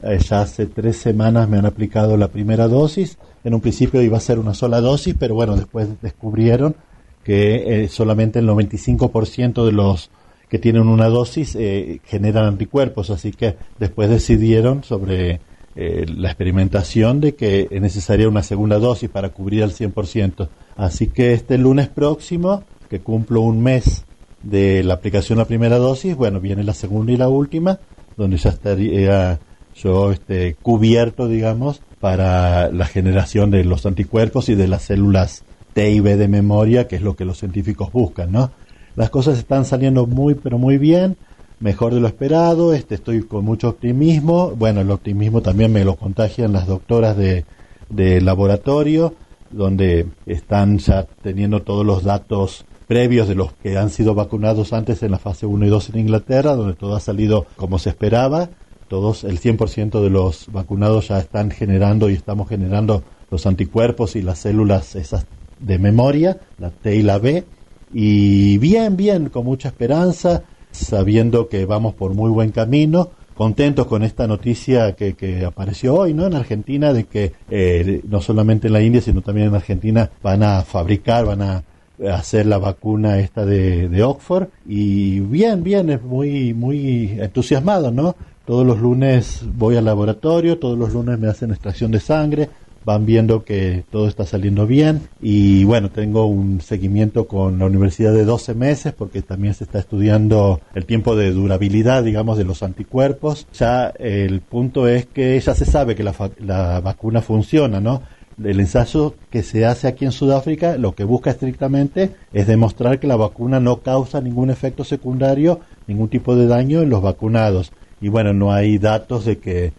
ya hace tres semanas me han aplicado la primera dosis en un principio iba a ser una sola dosis, pero bueno, después descubrieron que eh, solamente el 95% de los que tienen una dosis eh, generan anticuerpos, así que después decidieron sobre eh, la experimentación de que es necesaria una segunda dosis para cubrir al 100%. Así que este lunes próximo, que cumplo un mes de la aplicación de la primera dosis, bueno, viene la segunda y la última, donde ya estaría yo este, cubierto, digamos, para la generación de los anticuerpos y de las células T y B de memoria, que es lo que los científicos buscan, ¿no? Las cosas están saliendo muy, pero muy bien, mejor de lo esperado, este, estoy con mucho optimismo, bueno, el optimismo también me lo contagian las doctoras de, de laboratorio, donde están ya teniendo todos los datos previos de los que han sido vacunados antes en la fase 1 y 2 en Inglaterra, donde todo ha salido como se esperaba todos el 100% de los vacunados ya están generando y estamos generando los anticuerpos y las células esas de memoria, la T y la B, y bien, bien, con mucha esperanza, sabiendo que vamos por muy buen camino, contentos con esta noticia que, que apareció hoy, ¿no? En Argentina, de que eh, no solamente en la India, sino también en Argentina van a fabricar, van a hacer la vacuna esta de, de Oxford y bien, bien, es muy, muy entusiasmado, ¿no? Todos los lunes voy al laboratorio, todos los lunes me hacen extracción de sangre, van viendo que todo está saliendo bien y bueno, tengo un seguimiento con la universidad de 12 meses porque también se está estudiando el tiempo de durabilidad, digamos, de los anticuerpos. Ya el punto es que ya se sabe que la, la vacuna funciona, ¿no? El ensayo que se hace aquí en Sudáfrica lo que busca estrictamente es demostrar que la vacuna no causa ningún efecto secundario, ningún tipo de daño en los vacunados. Y bueno, no hay datos de que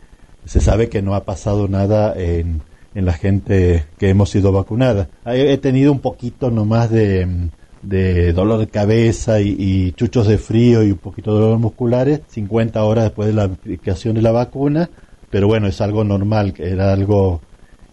se sabe que no ha pasado nada en, en la gente que hemos sido vacunada. He tenido un poquito nomás de, de dolor de cabeza y, chuchos de frío y un poquito de dolor musculares 50 horas después de la aplicación de la vacuna, pero bueno, es algo normal, era algo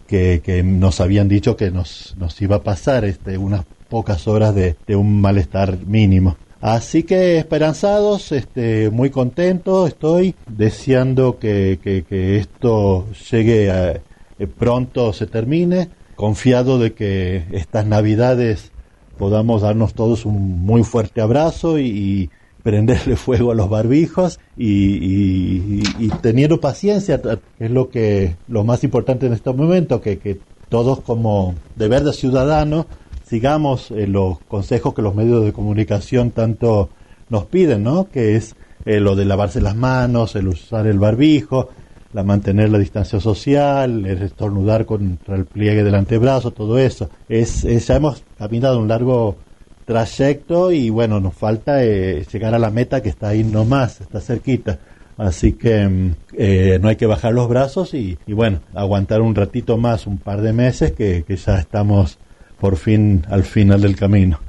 que, que, nos habían dicho que nos, nos iba a pasar este, unas pocas horas de, de un malestar mínimo. Así que esperanzados, este, muy contento estoy, deseando que, que, esto llegue a, eh, pronto se termine, confiado de que estas navidades podamos darnos todos un muy fuerte abrazo y, prenderle fuego a los barbijos y, teniendo paciencia, que es lo que lo más importante en este momento, que, que todos como deber de ciudadano sigamos eh, los consejos que los medios de comunicación tanto nos piden, ¿no? Que es eh, lo de lavarse las manos, el usar el barbijo, la mantener la distancia social, el estornudar contra el pliegue del antebrazo, todo eso. Es, ya hemos caminado un largo trayecto y bueno, nos falta eh, llegar a la meta que está ahí nomás, está cerquita. Así que mm, no hay que bajar los brazos y, bueno, aguantar un ratito más, un par de meses, que, que ya estamos por fin al final del camino.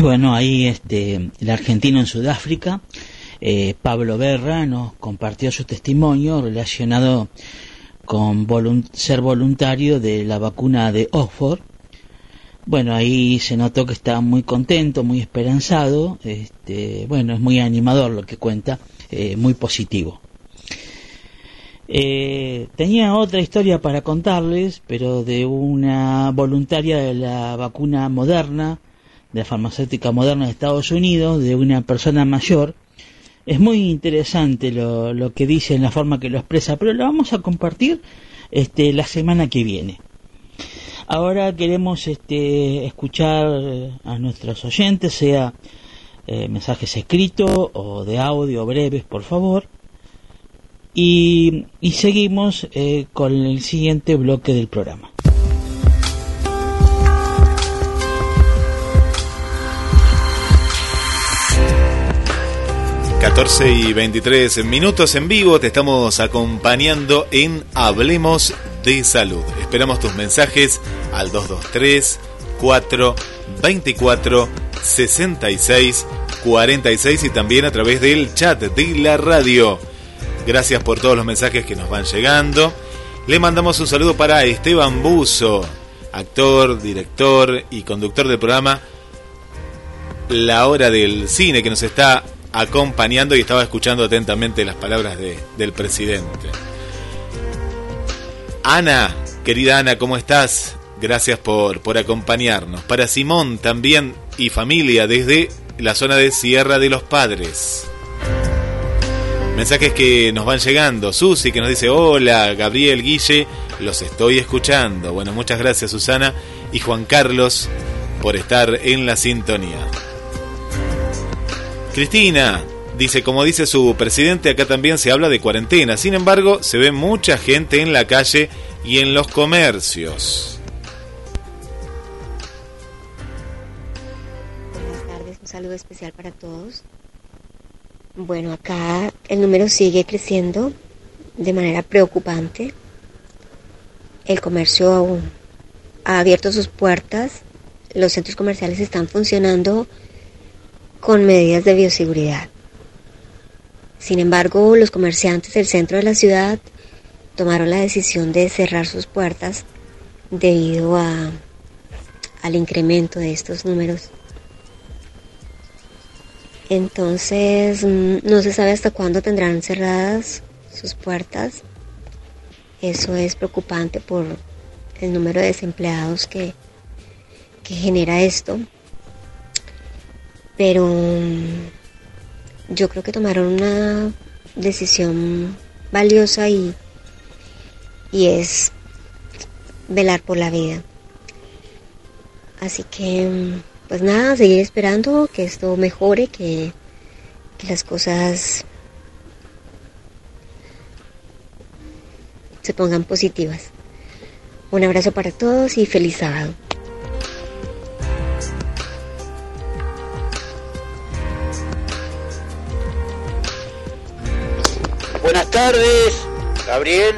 Bueno, ahí este, el argentino en Sudáfrica, eh, Pablo Berra, nos compartió su testimonio relacionado con ser voluntario de la vacuna de Oxford. Bueno, ahí se notó que estaba muy contento, muy esperanzado. Este, bueno, es muy animador lo que cuenta, eh, muy positivo. Eh, tenía otra historia para contarles, pero de una voluntaria de la vacuna moderna, de la farmacéutica moderna de Estados Unidos, de una persona mayor. Es muy interesante lo, que dice en la forma que lo expresa, pero lo vamos a compartir este, la semana que viene. Ahora queremos este, escuchar a nuestros oyentes, sea eh, mensajes escritos o de audio breves, por favor y, seguimos eh, con el siguiente bloque del programa. ...14 y 23 minutos en vivo... ...te estamos acompañando en Hablemos de Salud... ...esperamos tus mensajes al 223 4 24 66 46... ...y también a través del chat de la radio... Gracias por todos los mensajes que nos van llegando. Le mandamos un saludo para Esteban Buzo, actor, director y conductor del programa La Hora del Cine, que nos está acompañando y estaba escuchando atentamente las palabras del presidente. Ana, querida Ana, ¿cómo estás? Gracias por, por acompañarnos. Para Simón también y familia desde la zona de Sierra de los Padres. Mensajes que nos van llegando. Susi que nos dice, hola, Gabriel, Guille, los estoy escuchando. Bueno, muchas gracias Susana y Juan Carlos por estar en la sintonía. Cristina dice, como dice su presidente, acá también se habla de cuarentena. Sin embargo, se ve mucha gente en la calle y en los comercios. Buenas tardes, un saludo especial para todos. Bueno, acá el número sigue creciendo de manera preocupante. El comercio ha abierto sus puertas. Los centros comerciales están funcionando con medidas de bioseguridad. Sin embargo, los comerciantes del centro de la ciudad tomaron la decisión de cerrar sus puertas debido a, al incremento de estos números entonces, mm, no se sabe hasta cuándo tendrán cerradas sus puertas. Eso es preocupante por el número de desempleados que, que genera esto. Pero mm, yo creo que tomaron una decisión valiosa y, y es velar por la vida. Así que, pues nada, seguir esperando que esto mejore, que, las cosas se pongan positivas. Un abrazo para todos y feliz sábado. Buenas tardes, Gabriel.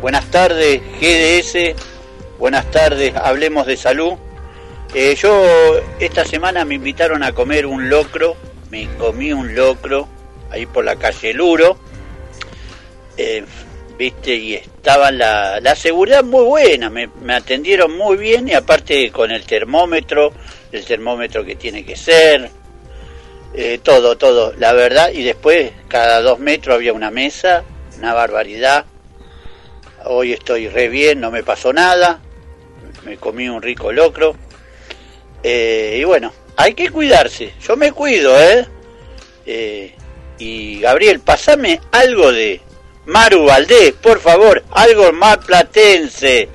Buenas tardes, GDS. Buenas tardes, hablemos de salud. Eh, yo esta semana me invitaron a comer un locro, me comí un locro ahí por la calle Luro, eh, viste, y estaba la, la seguridad muy buena, me, atendieron muy bien y aparte con el termómetro, el termómetro que tiene que ser, eh, todo, todo, la verdad, y después cada dos metros había una mesa, una barbaridad. Hoy estoy re bien, no me pasó nada, me comí un rico locro. Eh, y bueno, hay que cuidarse, yo me cuido, ¿eh? eh y Gabriel, pasame algo de Maru Valdés, por favor, algo más platense.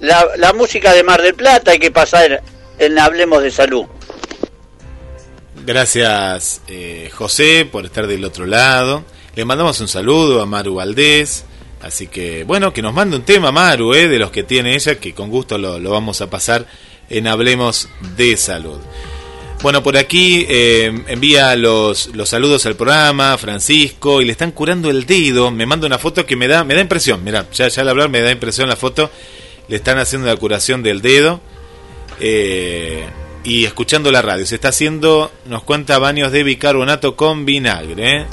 La, la música de Mar del Plata hay que pasar en Hablemos de Salud. Gracias, eh, José, por estar del otro lado. Le mandamos un saludo a Maru Valdés. Así que, bueno, que nos mande un tema, Maru, eh, de los que tiene ella, que con gusto lo, lo vamos a pasar en Hablemos de Salud. Bueno, por aquí eh, envía los, los saludos al programa, Francisco, y le están curando el dedo. Me manda una foto que me da, me da impresión. Mira, ya, ya al hablar me da impresión la foto. Le están haciendo la curación del dedo. Eh, y escuchando la radio. Se está haciendo, nos cuenta, baños de bicarbonato con vinagre. ¿eh?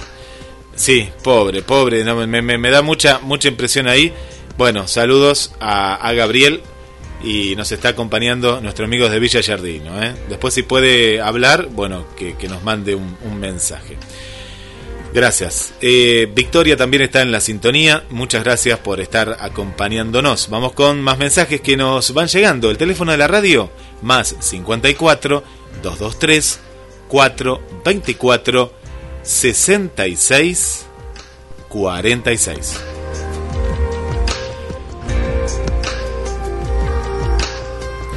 Sí, pobre, pobre, no, me, me, me, da mucha, mucha impresión ahí. Bueno, saludos a, a, Gabriel y nos está acompañando nuestro amigo de Villa Jardino. ¿eh? Después si puede hablar, bueno, que, nos mande un, un mensaje. Gracias. Eh, Victoria también está en la sintonía. Muchas gracias por estar acompañándonos. Vamos con más mensajes que nos van llegando. El teléfono de la radio, más 54 223 424 66 46.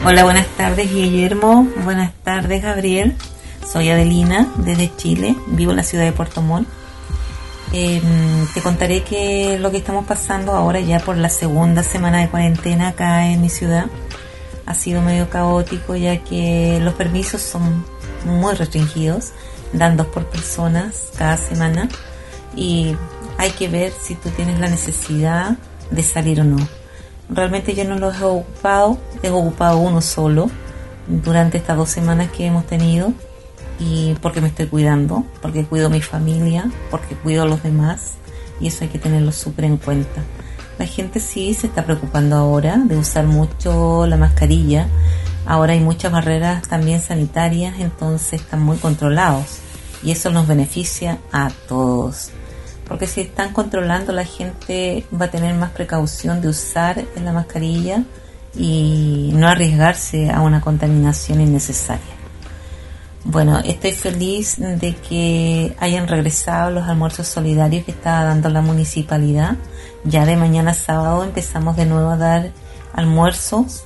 Hola, buenas tardes Guillermo. Buenas tardes Gabriel. Soy Adelina desde Chile. Vivo en la ciudad de Puerto Montt. Eh, te contaré que lo que estamos pasando ahora ya por la segunda semana de cuarentena acá en mi ciudad ha sido medio caótico ya que los permisos son muy restringidos, dan dos por personas cada semana y hay que ver si tú tienes la necesidad de salir o no. Realmente yo no los he ocupado, he ocupado uno solo durante estas dos semanas que hemos tenido y porque me estoy cuidando, porque cuido mi familia, porque cuido a los demás y eso hay que tenerlo súper en cuenta. La gente sí se está preocupando ahora de usar mucho la mascarilla. Ahora hay muchas barreras también sanitarias, entonces están muy controlados y eso nos beneficia a todos. Porque si están controlando, la gente va a tener más precaución de usar la mascarilla y no arriesgarse a una contaminación innecesaria. Bueno, estoy feliz de que hayan regresado los almuerzos solidarios que estaba dando la municipalidad. Ya de mañana sábado empezamos de nuevo a dar almuerzos.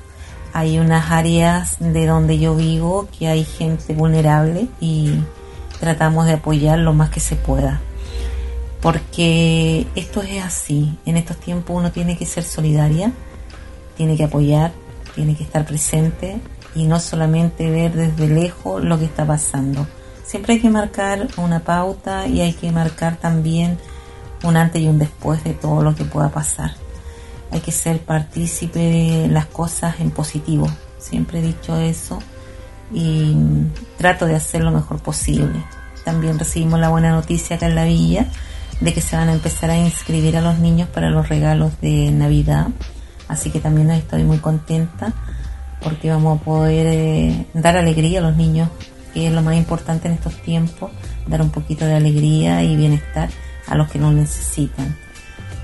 Hay unas áreas de donde yo vivo que hay gente vulnerable y tratamos de apoyar lo más que se pueda. Porque esto es así. En estos tiempos uno tiene que ser solidaria, tiene que apoyar, tiene que estar presente y no solamente ver desde lejos lo que está pasando. Siempre hay que marcar una pauta y hay que marcar también un antes y un después de todo lo que pueda pasar. Hay que ser partícipe de las cosas en positivo. Siempre he dicho eso y trato de hacer lo mejor posible. También recibimos la buena noticia acá en la villa de que se van a empezar a inscribir a los niños para los regalos de Navidad. Así que también estoy muy contenta porque vamos a poder eh, dar alegría a los niños, que es lo más importante en estos tiempos, dar un poquito de alegría y bienestar a los que no necesitan.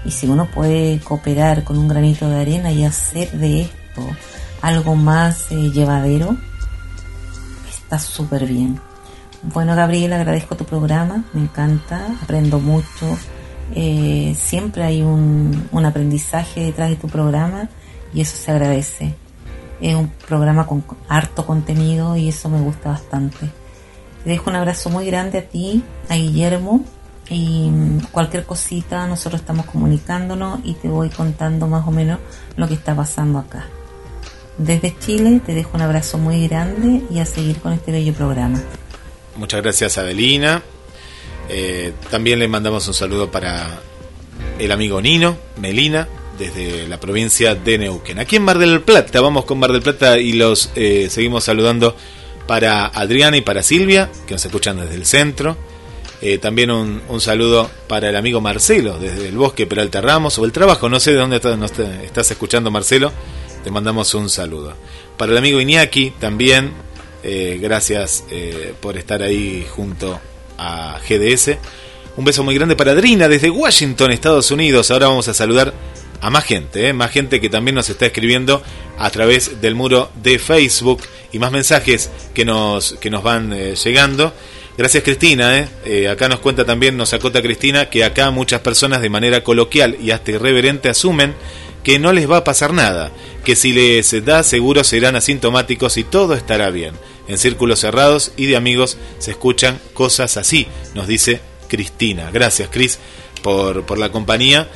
Y si uno puede cooperar con un granito de arena y hacer de esto algo más eh, llevadero, está súper bien. Bueno, Gabriel, agradezco tu programa, me encanta, aprendo mucho. Eh, siempre hay un, un aprendizaje detrás de tu programa y eso se agradece. Es un programa con harto contenido y eso me gusta bastante. Te dejo un abrazo muy grande a ti, a Guillermo, y cualquier cosita nosotros estamos comunicándonos y te voy contando más o menos lo que está pasando acá. Desde Chile te dejo un abrazo muy grande y a seguir con este bello programa. Muchas gracias Adelina. Eh, también le mandamos un saludo para el amigo Nino, Melina, desde la provincia de Neuquén. Aquí en Mar del Plata, vamos con Mar del Plata y los eh, seguimos saludando para Adriana y para Silvia, que nos escuchan desde el centro. Eh, también un, saludo para el amigo Marcelo, desde el bosque Peralta Ramos, o el trabajo, no sé de dónde estás, estás escuchando Marcelo, te mandamos un saludo. Para el amigo Iñaki también, eh, gracias eh, por estar ahí junto a GDS. Un beso muy grande para Adrina desde Washington, Estados Unidos. Ahora vamos a saludar a más gente, más gente que también nos está escribiendo a través del muro de Facebook y más mensajes que nos, que nos van llegando. Gracias Cristina, ¿eh? ¿eh? acá nos cuenta también, nos acota Cristina, que acá muchas personas de manera coloquial y hasta irreverente asumen que no les va a pasar nada, que si les da seguro serán asintomáticos y todo estará bien. En círculos cerrados y de amigos se escuchan cosas así, nos dice Cristina. Gracias Cris por, por la compañía.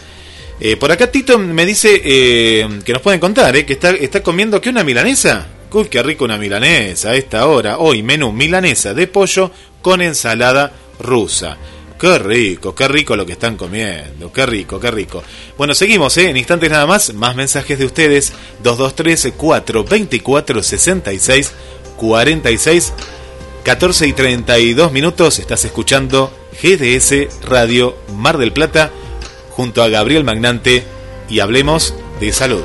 Eh, por acá Tito me dice eh, que nos pueden contar, que está, está comiendo que una milanesa. Uy, qué rico una milanesa a esta hora. Hoy menú milanesa de pollo con ensalada rusa. Qué rico, qué rico lo que están comiendo, qué rico, qué rico. Bueno, seguimos, ¿eh? en instantes nada más, más mensajes de ustedes, 223 424 66 46 14 y 32 minutos, estás escuchando GDS Radio Mar del Plata junto a Gabriel Magnante y hablemos de salud.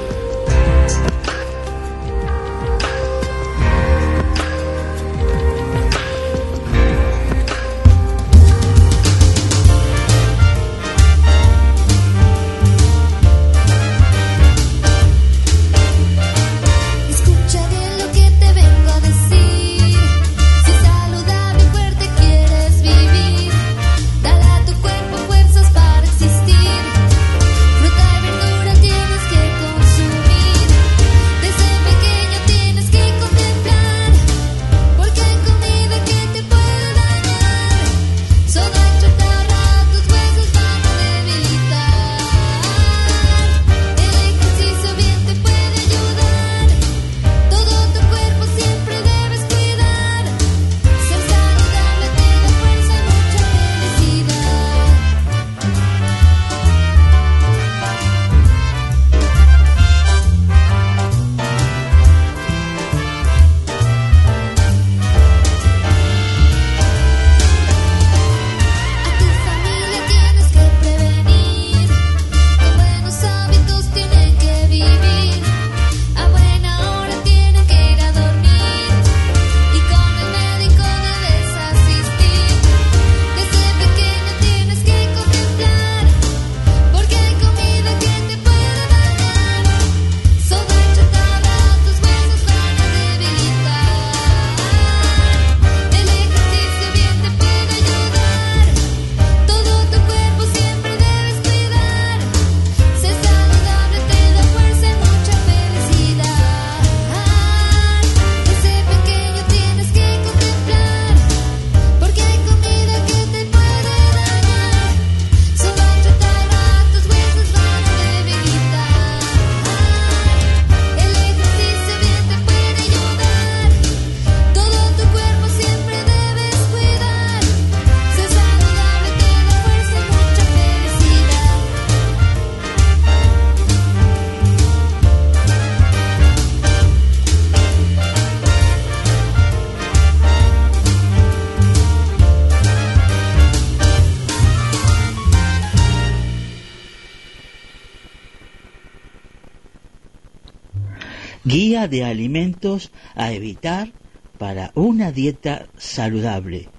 Dieta saludable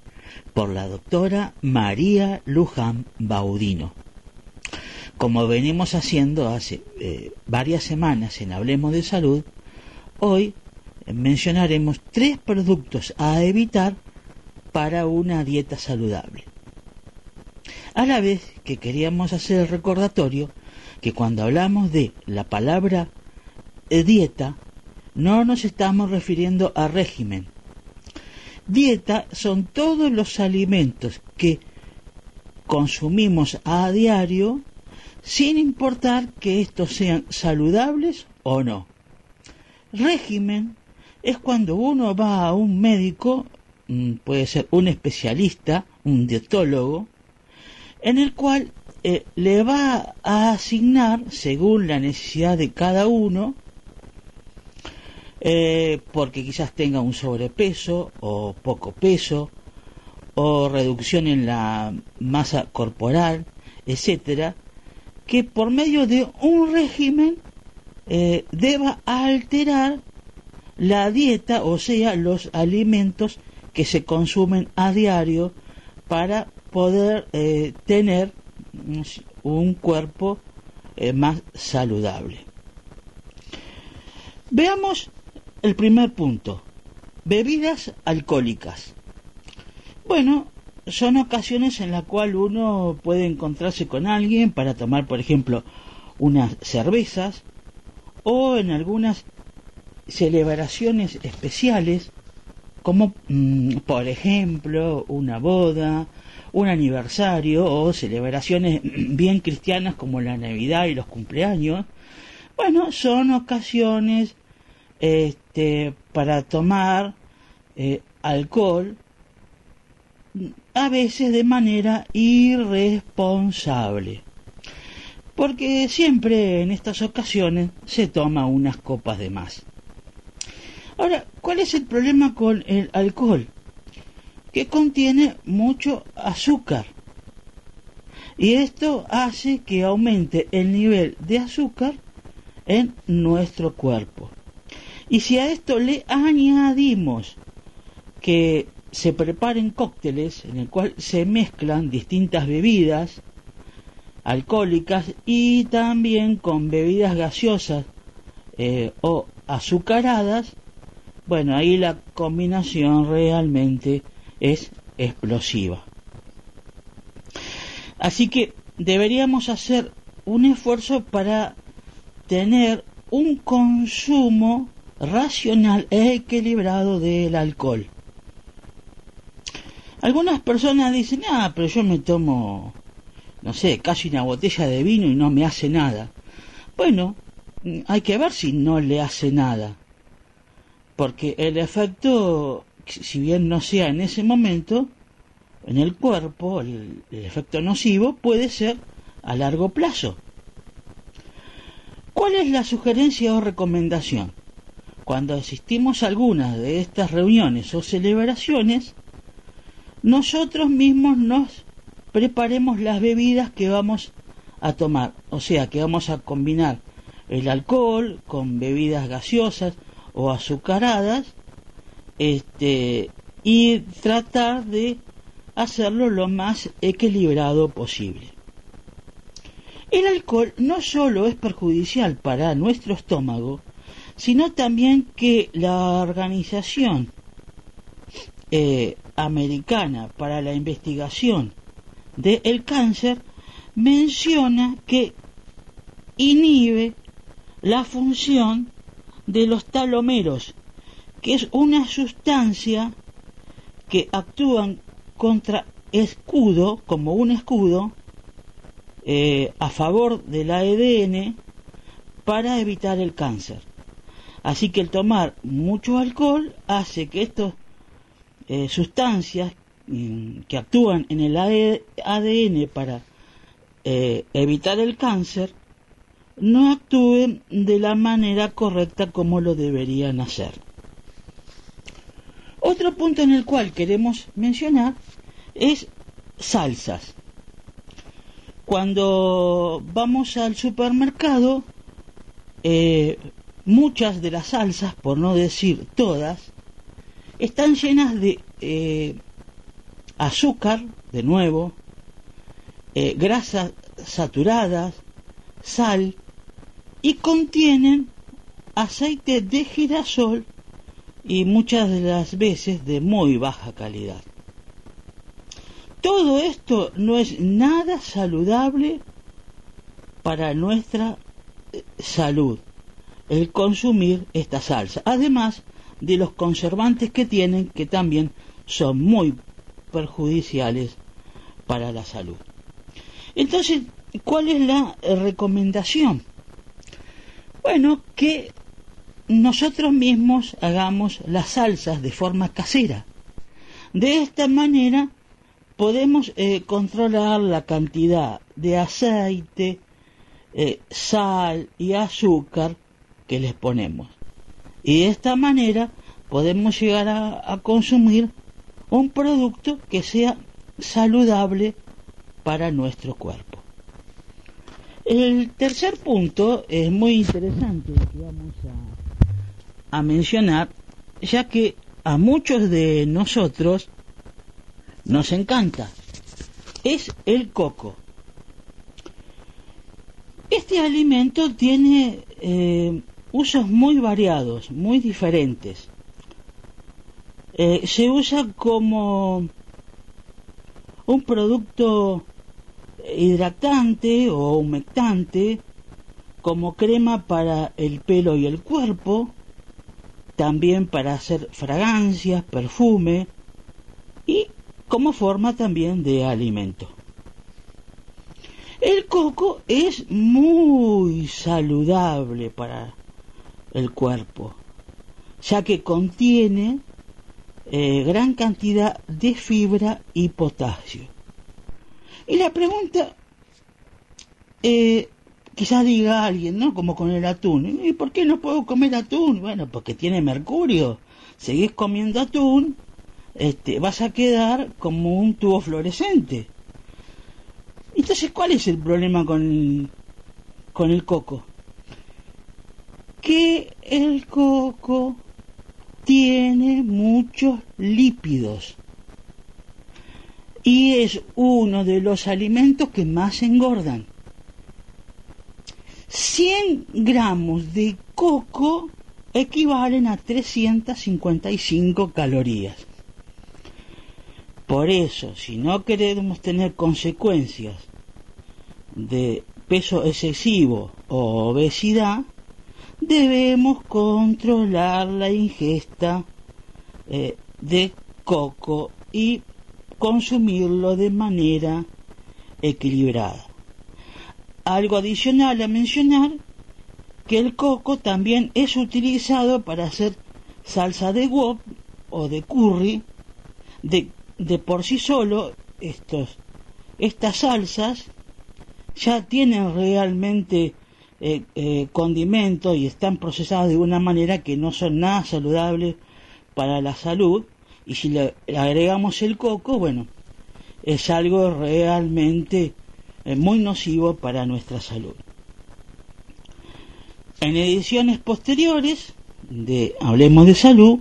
por la doctora María Luján Baudino. Como venimos haciendo hace eh, varias semanas en Hablemos de Salud, hoy mencionaremos tres productos a evitar para una dieta saludable. A la vez que queríamos hacer el recordatorio que cuando hablamos de la palabra eh, dieta, no nos estamos refiriendo a régimen. Dieta son todos los alimentos que consumimos a diario sin importar que estos sean saludables o no. Régimen es cuando uno va a un médico, mm, puede ser un especialista, un dietólogo, en el cual eh, le va a asignar, según la necesidad de cada uno, eh, porque quizás tenga un sobrepeso o poco peso, o reducción en la masa corporal, etcétera, que por medio de un régimen eh, deba alterar la dieta, o sea, los alimentos que se consumen a diario para poder eh, tener un cuerpo eh, más saludable. Veamos el primer punto, bebidas alcohólicas. Bueno, son ocasiones en las cuales uno puede encontrarse con alguien para tomar, por ejemplo, unas cervezas o en algunas celebraciones especiales, como mm, por ejemplo una boda, un aniversario o celebraciones bien cristianas como la Navidad y los cumpleaños. Bueno, son ocasiones este, para tomar eh, alcohol a veces de manera irresponsable. Porque siempre en estas ocasiones se toma unas copas de más. Ahora, ¿cuál es el problema con el alcohol? Que contiene mucho azúcar. Y esto hace que aumente el nivel de azúcar en nuestro cuerpo. Y si a esto le añadimos que se preparen cócteles en el cual se mezclan distintas bebidas alcohólicas y también con bebidas gaseosas eh, o azucaradas, bueno, ahí la combinación realmente es explosiva. Así que deberíamos hacer un esfuerzo para tener un consumo racional e equilibrado del alcohol. Algunas personas dicen, ah, pero yo me tomo, no sé, casi una botella de vino y no me hace nada. Bueno, hay que ver si no le hace nada. Porque el efecto, si bien no sea en ese momento, en el cuerpo, el, efecto nocivo puede ser a largo plazo. ¿Cuál es la sugerencia o recomendación? Cuando asistimos a algunas de estas reuniones o celebraciones, nosotros mismos nos preparemos las bebidas que vamos a tomar. O sea, que vamos a combinar el alcohol con bebidas gaseosas o azucaradas este, y tratar de hacerlo lo más equilibrado posible. El alcohol no solo es perjudicial para nuestro estómago, sino también que la organización eh, americana para la investigación del cáncer menciona que inhibe la función de los talomeros, que es una sustancia que actúan contra escudo, como un escudo, eh, a favor del ADN para evitar el cáncer. Así que el tomar mucho alcohol hace que estos eh, sustancias mm, que actúan en el ADN para eh, evitar el cáncer no actúen de la manera correcta como lo deberían hacer. Otro punto en el cual queremos mencionar es salsas. Cuando vamos al supermercado, eh, muchas de las salsas, por no decir todas, están llenas de eh, azúcar, de nuevo, eh, grasas saturadas, sal y contienen aceite de girasol y muchas de las veces de muy baja calidad. Todo esto no es nada saludable para nuestra eh, salud el consumir esta salsa, además de los conservantes que tienen que también son muy perjudiciales para la salud. Entonces, ¿cuál es la recomendación? Bueno, que nosotros mismos hagamos las salsas de forma casera. De esta manera podemos eh, controlar la cantidad de aceite, eh, sal y azúcar que les ponemos. Y de esta manera podemos llegar a, consumir un producto que sea saludable para nuestro cuerpo. El tercer punto es muy interesante que vamos a, mencionar, ya que a muchos de nosotros nos encanta. Es el coco. Este alimento tiene eh, usos muy variados, muy diferentes. Eh, se usa como un producto hidratante o humectante, como crema para el pelo y el cuerpo, también para hacer fragancias, perfume y como forma también de alimento. El coco es muy saludable para el cuerpo, ya que contiene eh, gran cantidad de fibra y potasio. Y la pregunta, eh, quizás diga alguien, ¿no? Como con el atún. ¿Y por qué no puedo comer atún? Bueno, porque tiene mercurio. Seguís comiendo atún este, vas a quedar como un tubo fluorescente. Entonces, ¿cuál es el problema con, con el coco? Que el coco tiene muchos lípidos y es uno de los alimentos que más engordan. 100 gramos de coco equivalen a 355 calorías. Por eso, si no queremos tener consecuencias de peso excesivo o obesidad, debemos controlar la ingesta eh, de coco y consumirlo de manera equilibrada. Algo adicional a mencionar que el coco también es utilizado para hacer salsa de wok o de curry de de por sí solo estos, estas salsas ya tienen realmente eh, eh, condimentos y están procesadas de una manera que no son nada saludables para la salud y si le, agregamos el coco, bueno, es algo realmente eh, muy nocivo para nuestra salud. En ediciones posteriores de Hablemos de Salud,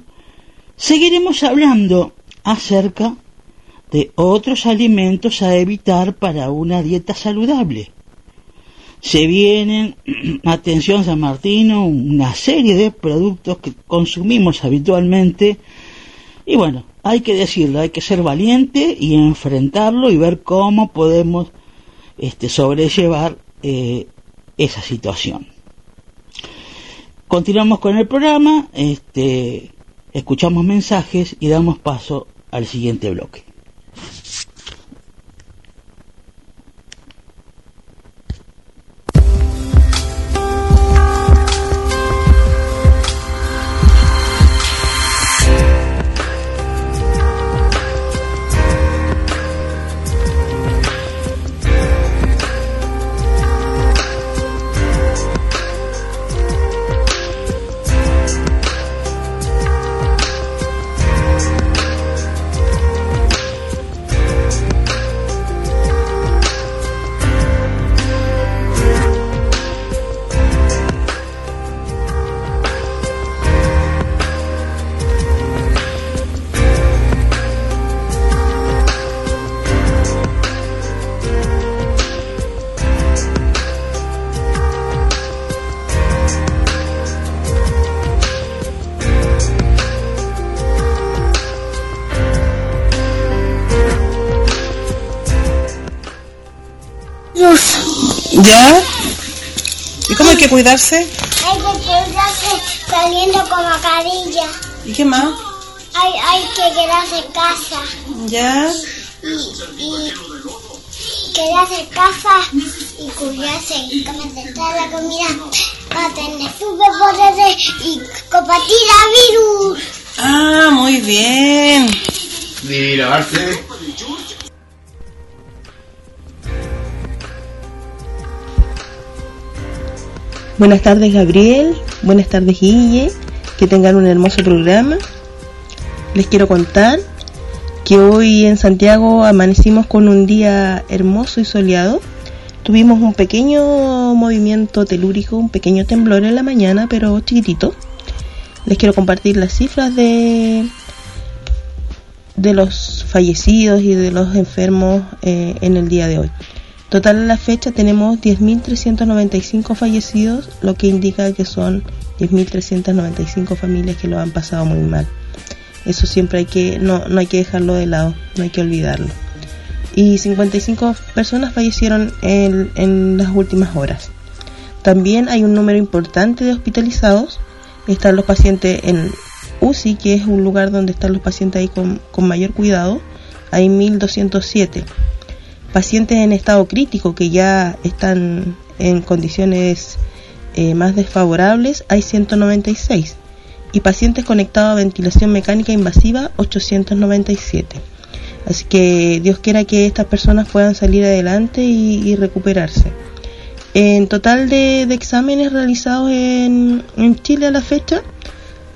seguiremos hablando acerca de otros alimentos a evitar para una dieta saludable. Se vienen, atención San Martino, una serie de productos que consumimos habitualmente y bueno, hay que decirlo, hay que ser valiente y enfrentarlo y ver cómo podemos este, sobrellevar eh, esa situación. Continuamos con el programa, este, escuchamos mensajes y damos paso al siguiente bloque. ¿Ya? ¿Y cómo hay que cuidarse? hay que quedarse saliendo con mascarilla. ¿Y qué más? Hay, hay que quedarse en casa. ¿Ya? Y, y quedarse en casa y cuidarse y toda la comida para tener superpoderes y combatir virus. Ah, muy bien. Y lavarse. Buenas tardes Gabriel, buenas tardes Guille, que tengan un hermoso programa. Les quiero contar que hoy en Santiago amanecimos con un día hermoso y soleado. Tuvimos un pequeño movimiento telúrico, un pequeño temblor en la mañana, pero chiquitito. Les quiero compartir las cifras de de los fallecidos y de los enfermos eh, en el día de hoy. Total a la fecha tenemos 10.395 fallecidos, lo que indica que son 10.395 familias que lo han pasado muy mal. Eso siempre hay que, no, no hay que dejarlo de lado, no hay que olvidarlo. Y 55 personas fallecieron en, en las últimas horas. También hay un número importante de hospitalizados. Están los pacientes en UCI, que es un lugar donde están los pacientes ahí con, con mayor cuidado. Hay 1207 pacientes en estado crítico que ya están en condiciones eh, más desfavorables hay 196 y pacientes conectados a ventilación mecánica invasiva 897. Así que Dios quiera que estas personas puedan salir adelante y, recuperarse. En total de, exámenes realizados en, en, Chile a la fecha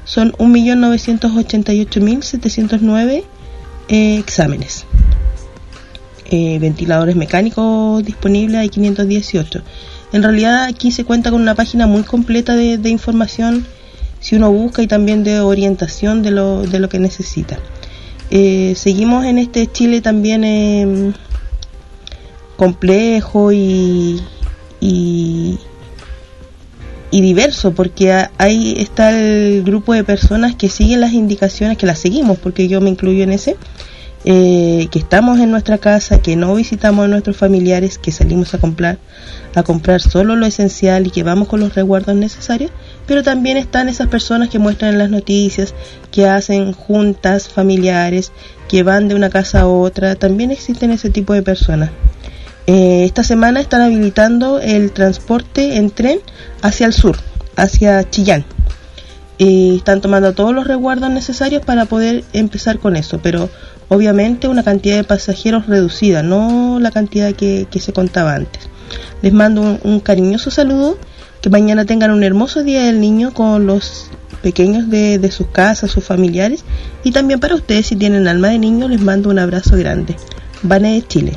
son 1.988.709 eh, exámenes eh, ventiladores mecánicos disponibles hay 518. En realidad aquí se cuenta con una página muy completa de, información si uno busca y también de orientación de lo, de lo que necesita. Eh, seguimos en este Chile también eh, complejo y, y, y, diverso porque ahí está el grupo de personas que siguen las indicaciones, que las seguimos porque yo me incluyo en ese, eh, que estamos en nuestra casa, que no visitamos a nuestros familiares, que salimos a comprar, a comprar solo lo esencial y que vamos con los resguardos necesarios, pero también están esas personas que muestran en las noticias, que hacen juntas familiares, que van de una casa a otra, también existen ese tipo de personas. Eh, esta semana están habilitando el transporte en tren hacia el sur, hacia Chillán. Y están tomando todos los resguardos necesarios para poder empezar con eso, pero obviamente una cantidad de pasajeros reducida, no la cantidad que, que se contaba antes. Les mando un, cariñoso saludo, que mañana tengan un hermoso día del niño con los pequeños de, de sus casas, sus familiares, y también para ustedes si tienen alma de niño les mando un abrazo grande. Vane de Chile.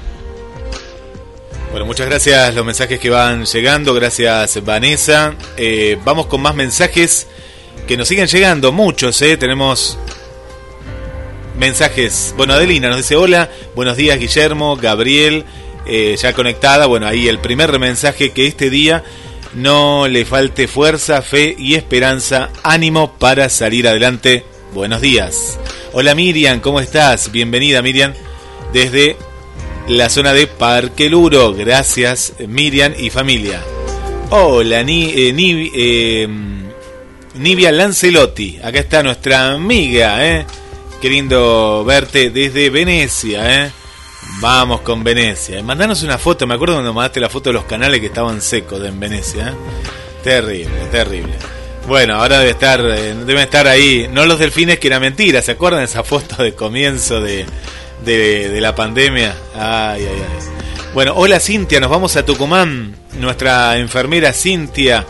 Bueno, muchas gracias los mensajes que van llegando, gracias Vanessa. Eh, vamos con más mensajes que nos siguen llegando, muchos, ¿eh? tenemos mensajes. Bueno, Adelina nos dice hola, buenos días Guillermo, Gabriel, eh, ya conectada. Bueno, ahí el primer mensaje que este día no le falte fuerza, fe y esperanza, ánimo para salir adelante. Buenos días. Hola Miriam, ¿cómo estás? Bienvenida Miriam desde la zona de Parque Luro. Gracias Miriam y familia. Hola Ni, eh, Ni, eh, Nivia Lancelotti. Acá está nuestra amiga, ¿eh? Qué verte desde Venecia, ¿eh? Vamos con Venecia. Mandanos una foto. Me acuerdo cuando mandaste la foto de los canales que estaban secos en Venecia. ¿eh? Terrible, terrible. Bueno, ahora debe estar, eh, deben estar ahí. No los delfines, que era mentira. ¿Se acuerdan de esa foto de comienzo de, de, de la pandemia? Ay, ay, ay. Bueno, hola Cintia, nos vamos a Tucumán. Nuestra enfermera Cintia.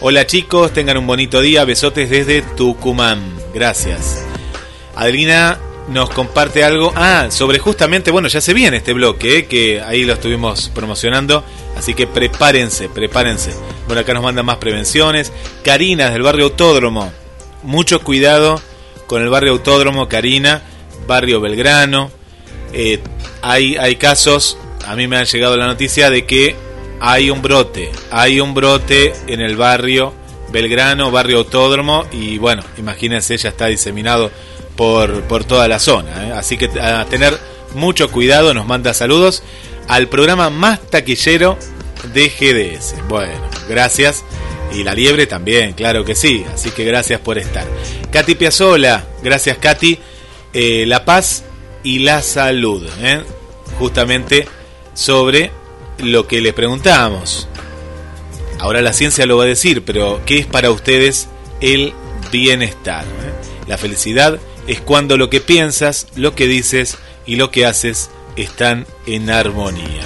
Hola chicos, tengan un bonito día. Besotes desde Tucumán. Gracias. Adelina nos comparte algo. Ah, sobre justamente, bueno, ya se viene este bloque, ¿eh? que ahí lo estuvimos promocionando. Así que prepárense, prepárense. Bueno, acá nos mandan más prevenciones. Karina del barrio Autódromo. Mucho cuidado con el barrio Autódromo, Karina. Barrio Belgrano. Eh, hay, hay casos, a mí me han llegado la noticia de que hay un brote. Hay un brote en el barrio Belgrano, barrio Autódromo. Y bueno, imagínense, ya está diseminado por, por toda la zona. ¿eh? Así que a tener mucho cuidado, nos manda saludos al programa más taquillero de GDS. Bueno, gracias. Y la liebre también, claro que sí. Así que gracias por estar. Katy Piazzola, gracias Katy. Eh, la paz y la salud. ¿eh? Justamente sobre lo que le preguntábamos. Ahora la ciencia lo va a decir, pero ¿qué es para ustedes el bienestar? La felicidad es cuando lo que piensas, lo que dices y lo que haces están en armonía.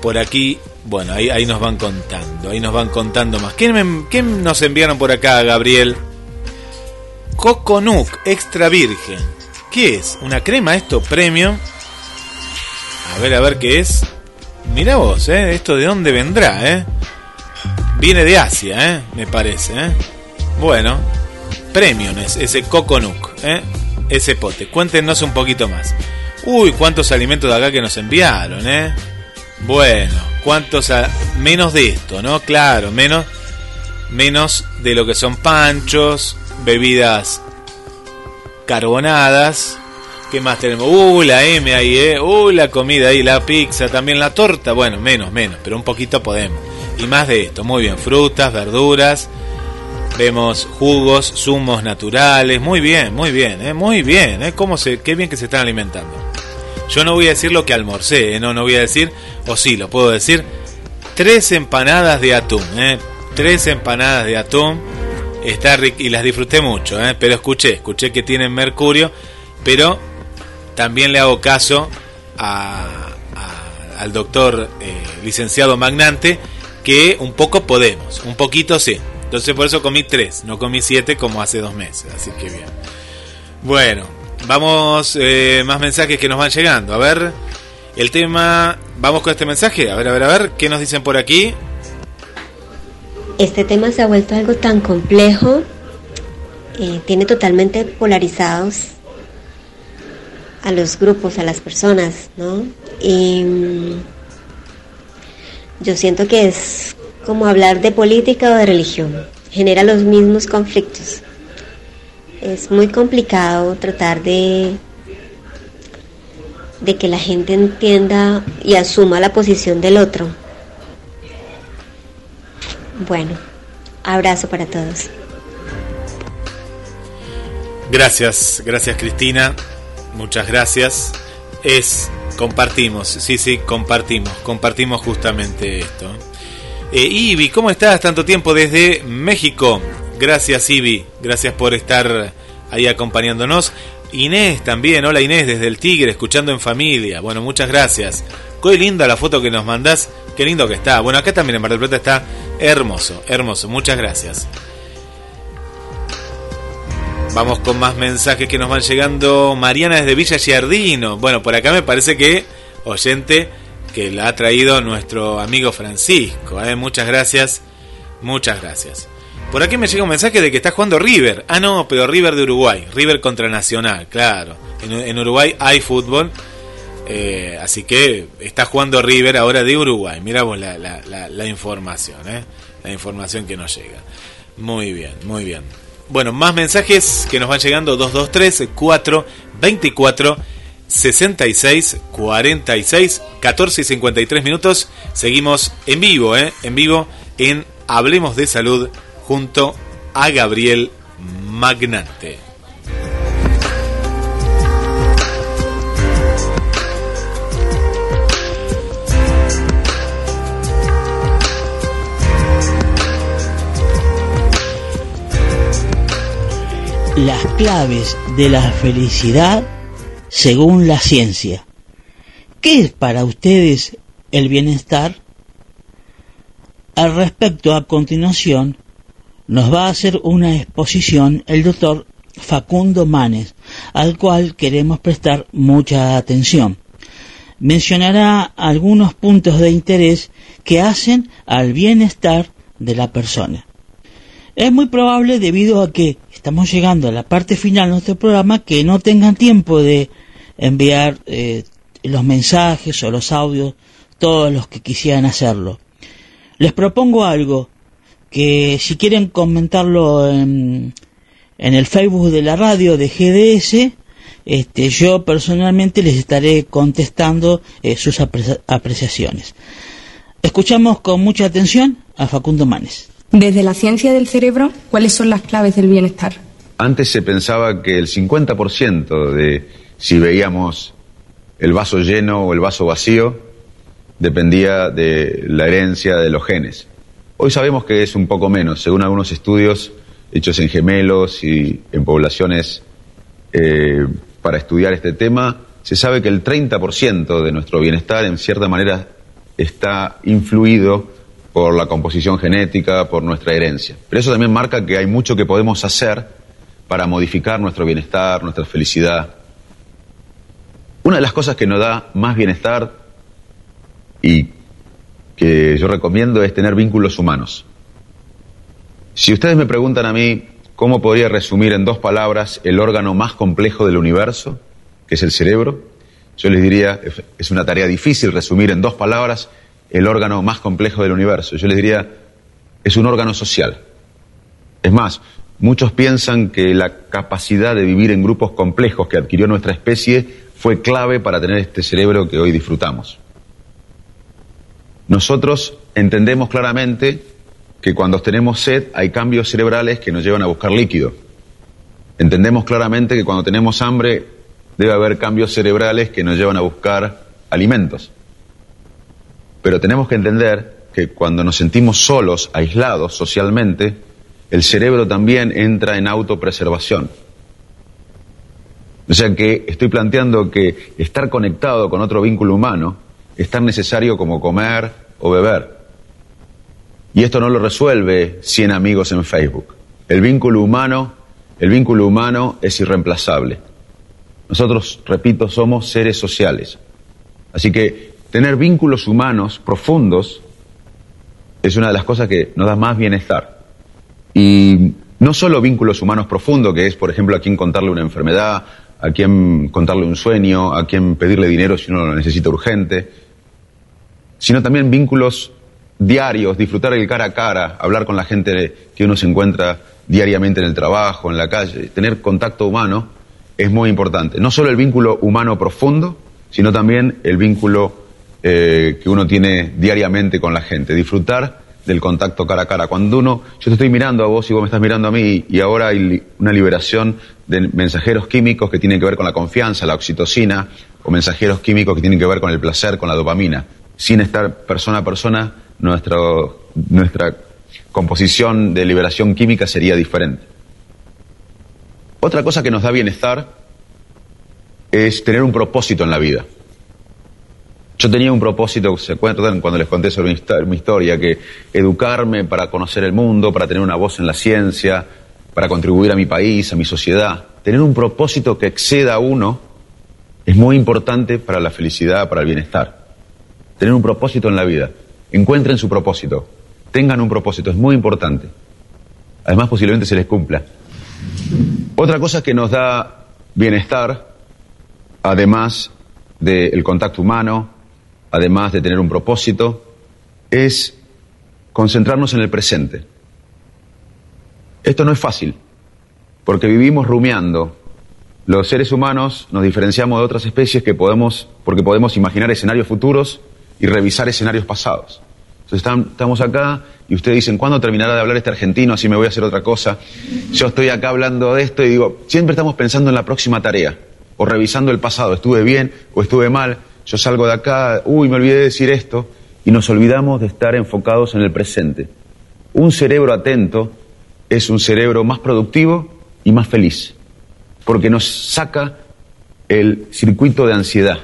Por aquí, bueno, ahí, ahí nos van contando, ahí nos van contando más. ¿Qué, qué nos enviaron por acá, Gabriel? Coconut extra virgen. ¿Qué es? ¿Una crema esto premium? A ver, a ver qué es. Mira vos, ¿eh? Esto de dónde vendrá, ¿eh? Viene de Asia, ¿eh? Me parece, ¿eh? Bueno, premium es ese Coconut, ¿eh? Ese pote. Cuéntenos un poquito más. Uy, cuántos alimentos de acá que nos enviaron, ¿eh? Bueno, cuántos... Menos de esto, ¿no? Claro, menos... Menos de lo que son panchos, bebidas carbonadas. ¿Qué más tenemos? Uh, la M ahí, ¿eh? Uh, la comida ahí, la pizza, también la torta. Bueno, menos, menos, pero un poquito podemos. Y más de esto, muy bien. Frutas, verduras. Vemos jugos, zumos naturales. Muy bien, muy bien, ¿eh? Muy bien, ¿eh? ¿Cómo se, qué bien que se están alimentando. Yo no voy a decir lo que almorcé, ¿eh? no, no voy a decir, o sí, lo puedo decir. Tres empanadas de atún, ¿eh? Tres empanadas de atún Está y las disfruté mucho, ¿eh? pero escuché, escuché que tienen mercurio, pero también le hago caso al doctor licenciado Magnante que un poco podemos, un poquito sí. Entonces por eso comí tres, no comí siete como hace dos meses, así que bien. Bueno, vamos, eh, más mensajes que nos van llegando. A ver, el tema, vamos con este mensaje, a ver, a ver, a ver, ¿qué nos dicen por aquí? este tema se ha vuelto algo tan complejo, eh, tiene totalmente polarizados a los grupos, a las personas, ¿no? Y mm, yo siento que es como hablar de política o de religión, genera los mismos conflictos. Es muy complicado tratar de de que la gente entienda y asuma la posición del otro bueno, abrazo para todos. Gracias, gracias Cristina, muchas gracias. Es, compartimos, sí, sí, compartimos, compartimos justamente esto. Eh, ¿cómo estás? Tanto tiempo desde México. Gracias Ibi, gracias por estar ahí acompañándonos. Inés también, hola Inés desde el Tigre, escuchando en familia. Bueno, muchas gracias. Qué linda la foto que nos mandás, qué lindo que está. Bueno, acá también en Mar del Plata está hermoso, hermoso. Muchas gracias. Vamos con más mensajes que nos van llegando. Mariana desde Villa Giardino. Bueno, por acá me parece que oyente que la ha traído nuestro amigo Francisco. ¿eh? Muchas gracias, muchas gracias. Por aquí me llega un mensaje de que está jugando River. Ah, no, pero River de Uruguay. River contra Nacional, claro. En, Uruguay hay fútbol. Eh, así que está jugando River ahora de Uruguay. Miramos la, la, información, ¿eh? La información que nos llega. Muy bien, muy bien. Bueno, más mensajes que nos van llegando 223 4 24 66 46 14 y 53 minutos. Seguimos en vivo, ¿eh? En vivo en Hablemos de Salud junto a Gabriel Magnante. Las claves de la felicidad según la ciencia. ¿Qué es para ustedes el bienestar? Al respecto, a continuación, nos va a hacer una exposición el doctor Facundo Manes, al cual queremos prestar mucha atención. Mencionará algunos puntos de interés que hacen al bienestar de la persona. Es muy probable, debido a que estamos llegando a la parte final de nuestro programa, que no tengan tiempo de enviar eh, los mensajes o los audios, todos los que quisieran hacerlo. Les propongo algo, que si quieren comentarlo en, el Facebook de la radio de GDS, este, yo personalmente les estaré contestando eh, sus apreciaciones. Escuchamos con mucha atención a Facundo Manes. Desde la ciencia del cerebro, ¿cuáles son las claves del bienestar? Antes se pensaba que el 50% de si veíamos el vaso lleno o el vaso vacío dependía de la herencia de los genes. Hoy sabemos que es un poco menos, según algunos estudios hechos en gemelos y en poblaciones eh, para estudiar este tema, se sabe que el 30% de nuestro bienestar en cierta manera está influido por la composición genética, por nuestra herencia. Pero eso también marca que hay mucho que podemos hacer para modificar nuestro bienestar, nuestra felicidad. Una de las cosas que nos da más bienestar y que yo recomiendo es tener vínculos humanos. Si ustedes me preguntan a mí cómo podría resumir en dos palabras el órgano más complejo del universo, que es el cerebro, yo les diría, es una tarea difícil resumir en dos palabras el órgano más complejo del universo. Yo les diría, es un órgano social. Es más, muchos piensan que la capacidad de vivir en grupos complejos que adquirió nuestra especie fue clave para tener este cerebro que hoy disfrutamos. Nosotros entendemos claramente que cuando tenemos sed hay cambios cerebrales que nos llevan a buscar líquido. Entendemos claramente que cuando tenemos hambre debe haber cambios cerebrales que nos llevan a buscar alimentos. Pero tenemos que entender que cuando nos sentimos solos, aislados socialmente, el cerebro también entra en autopreservación. O sea que estoy planteando que estar conectado con otro vínculo humano es tan necesario como comer o beber. Y esto no lo resuelve 100 amigos en Facebook. El vínculo humano, el vínculo humano es irreemplazable. Nosotros, repito, somos seres sociales. Así que tener vínculos humanos profundos es una de las cosas que nos da más bienestar. Y no solo vínculos humanos profundos, que es, por ejemplo, a quién contarle una enfermedad, a quién contarle un sueño, a quién pedirle dinero si uno lo necesita urgente, sino también vínculos diarios, disfrutar el cara a cara, hablar con la gente que uno se encuentra diariamente en el trabajo, en la calle, tener contacto humano es muy importante. No solo el vínculo humano profundo, sino también el vínculo eh, que uno tiene diariamente con la gente. Disfrutar del contacto cara a cara. Cuando uno, yo te estoy mirando a vos y vos me estás mirando a mí y ahora hay una liberación de mensajeros químicos que tienen que ver con la confianza, la oxitocina, o mensajeros químicos que tienen que ver con el placer, con la dopamina. Sin estar persona a persona, nuestra composición de liberación química sería diferente. Otra cosa que nos da bienestar es tener un propósito en la vida. Yo tenía un propósito, se acuerdan cuando les conté sobre mi historia, que educarme para conocer el mundo, para tener una voz en la ciencia, para contribuir a mi país, a mi sociedad. Tener un propósito que exceda a uno es muy importante para la felicidad, para el bienestar. Tener un propósito en la vida. Encuentren su propósito. Tengan un propósito, es muy importante. Además, posiblemente se les cumpla. Otra cosa que nos da bienestar, además del contacto humano, además de tener un propósito, es concentrarnos en el presente. Esto no es fácil, porque vivimos rumiando. Los seres humanos nos diferenciamos de otras especies que podemos, porque podemos imaginar escenarios futuros y revisar escenarios pasados. Entonces estamos acá y ustedes dicen, ¿cuándo terminará de hablar este argentino? Así me voy a hacer otra cosa. Yo estoy acá hablando de esto y digo, siempre estamos pensando en la próxima tarea o revisando el pasado. ¿Estuve bien o estuve mal? Yo salgo de acá, uy, me olvidé de decir esto y nos olvidamos de estar enfocados en el presente. Un cerebro atento es un cerebro más productivo y más feliz, porque nos saca el circuito de ansiedad.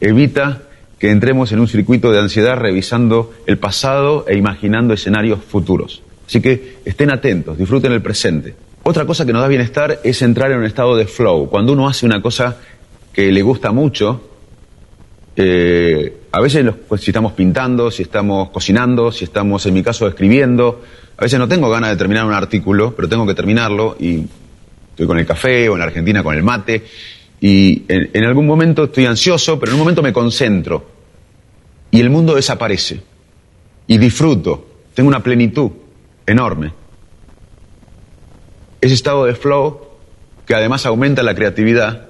Evita que entremos en un circuito de ansiedad revisando el pasado e imaginando escenarios futuros. Así que estén atentos, disfruten el presente. Otra cosa que nos da bienestar es entrar en un estado de flow. Cuando uno hace una cosa que le gusta mucho, eh, a veces pues, si estamos pintando, si estamos cocinando, si estamos, en mi caso, escribiendo, a veces no tengo ganas de terminar un artículo, pero tengo que terminarlo y estoy con el café o en Argentina con el mate y en, algún momento estoy ansioso, pero en un momento me concentro y el mundo desaparece y disfruto, tengo una plenitud enorme. Ese estado de flow, que además aumenta la creatividad,